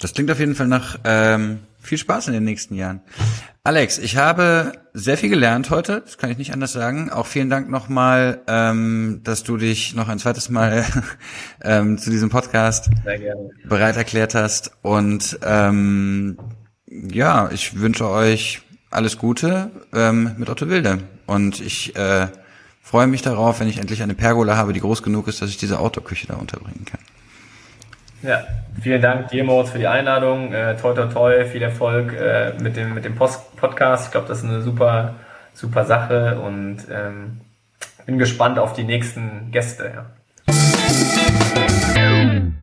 Das klingt auf jeden Fall nach ähm, viel Spaß in den nächsten Jahren. Alex, ich habe sehr viel gelernt heute, das kann ich nicht anders sagen. Auch vielen Dank nochmal, ähm, dass du dich noch ein zweites Mal ähm, zu diesem Podcast bereit erklärt hast. Und ähm, ja, ich wünsche euch alles Gute ähm, mit Otto Wilde. Und ich äh, freue mich darauf, wenn ich endlich eine Pergola habe, die groß genug ist, dass ich diese Outdoor-Küche da unterbringen kann. Ja, vielen Dank dir, Moritz, für die Einladung. Äh, toi, toi, toi, viel Erfolg äh, mit dem, mit dem Post Podcast. Ich glaube, das ist eine super, super Sache und ähm, bin gespannt auf die nächsten Gäste. Ja.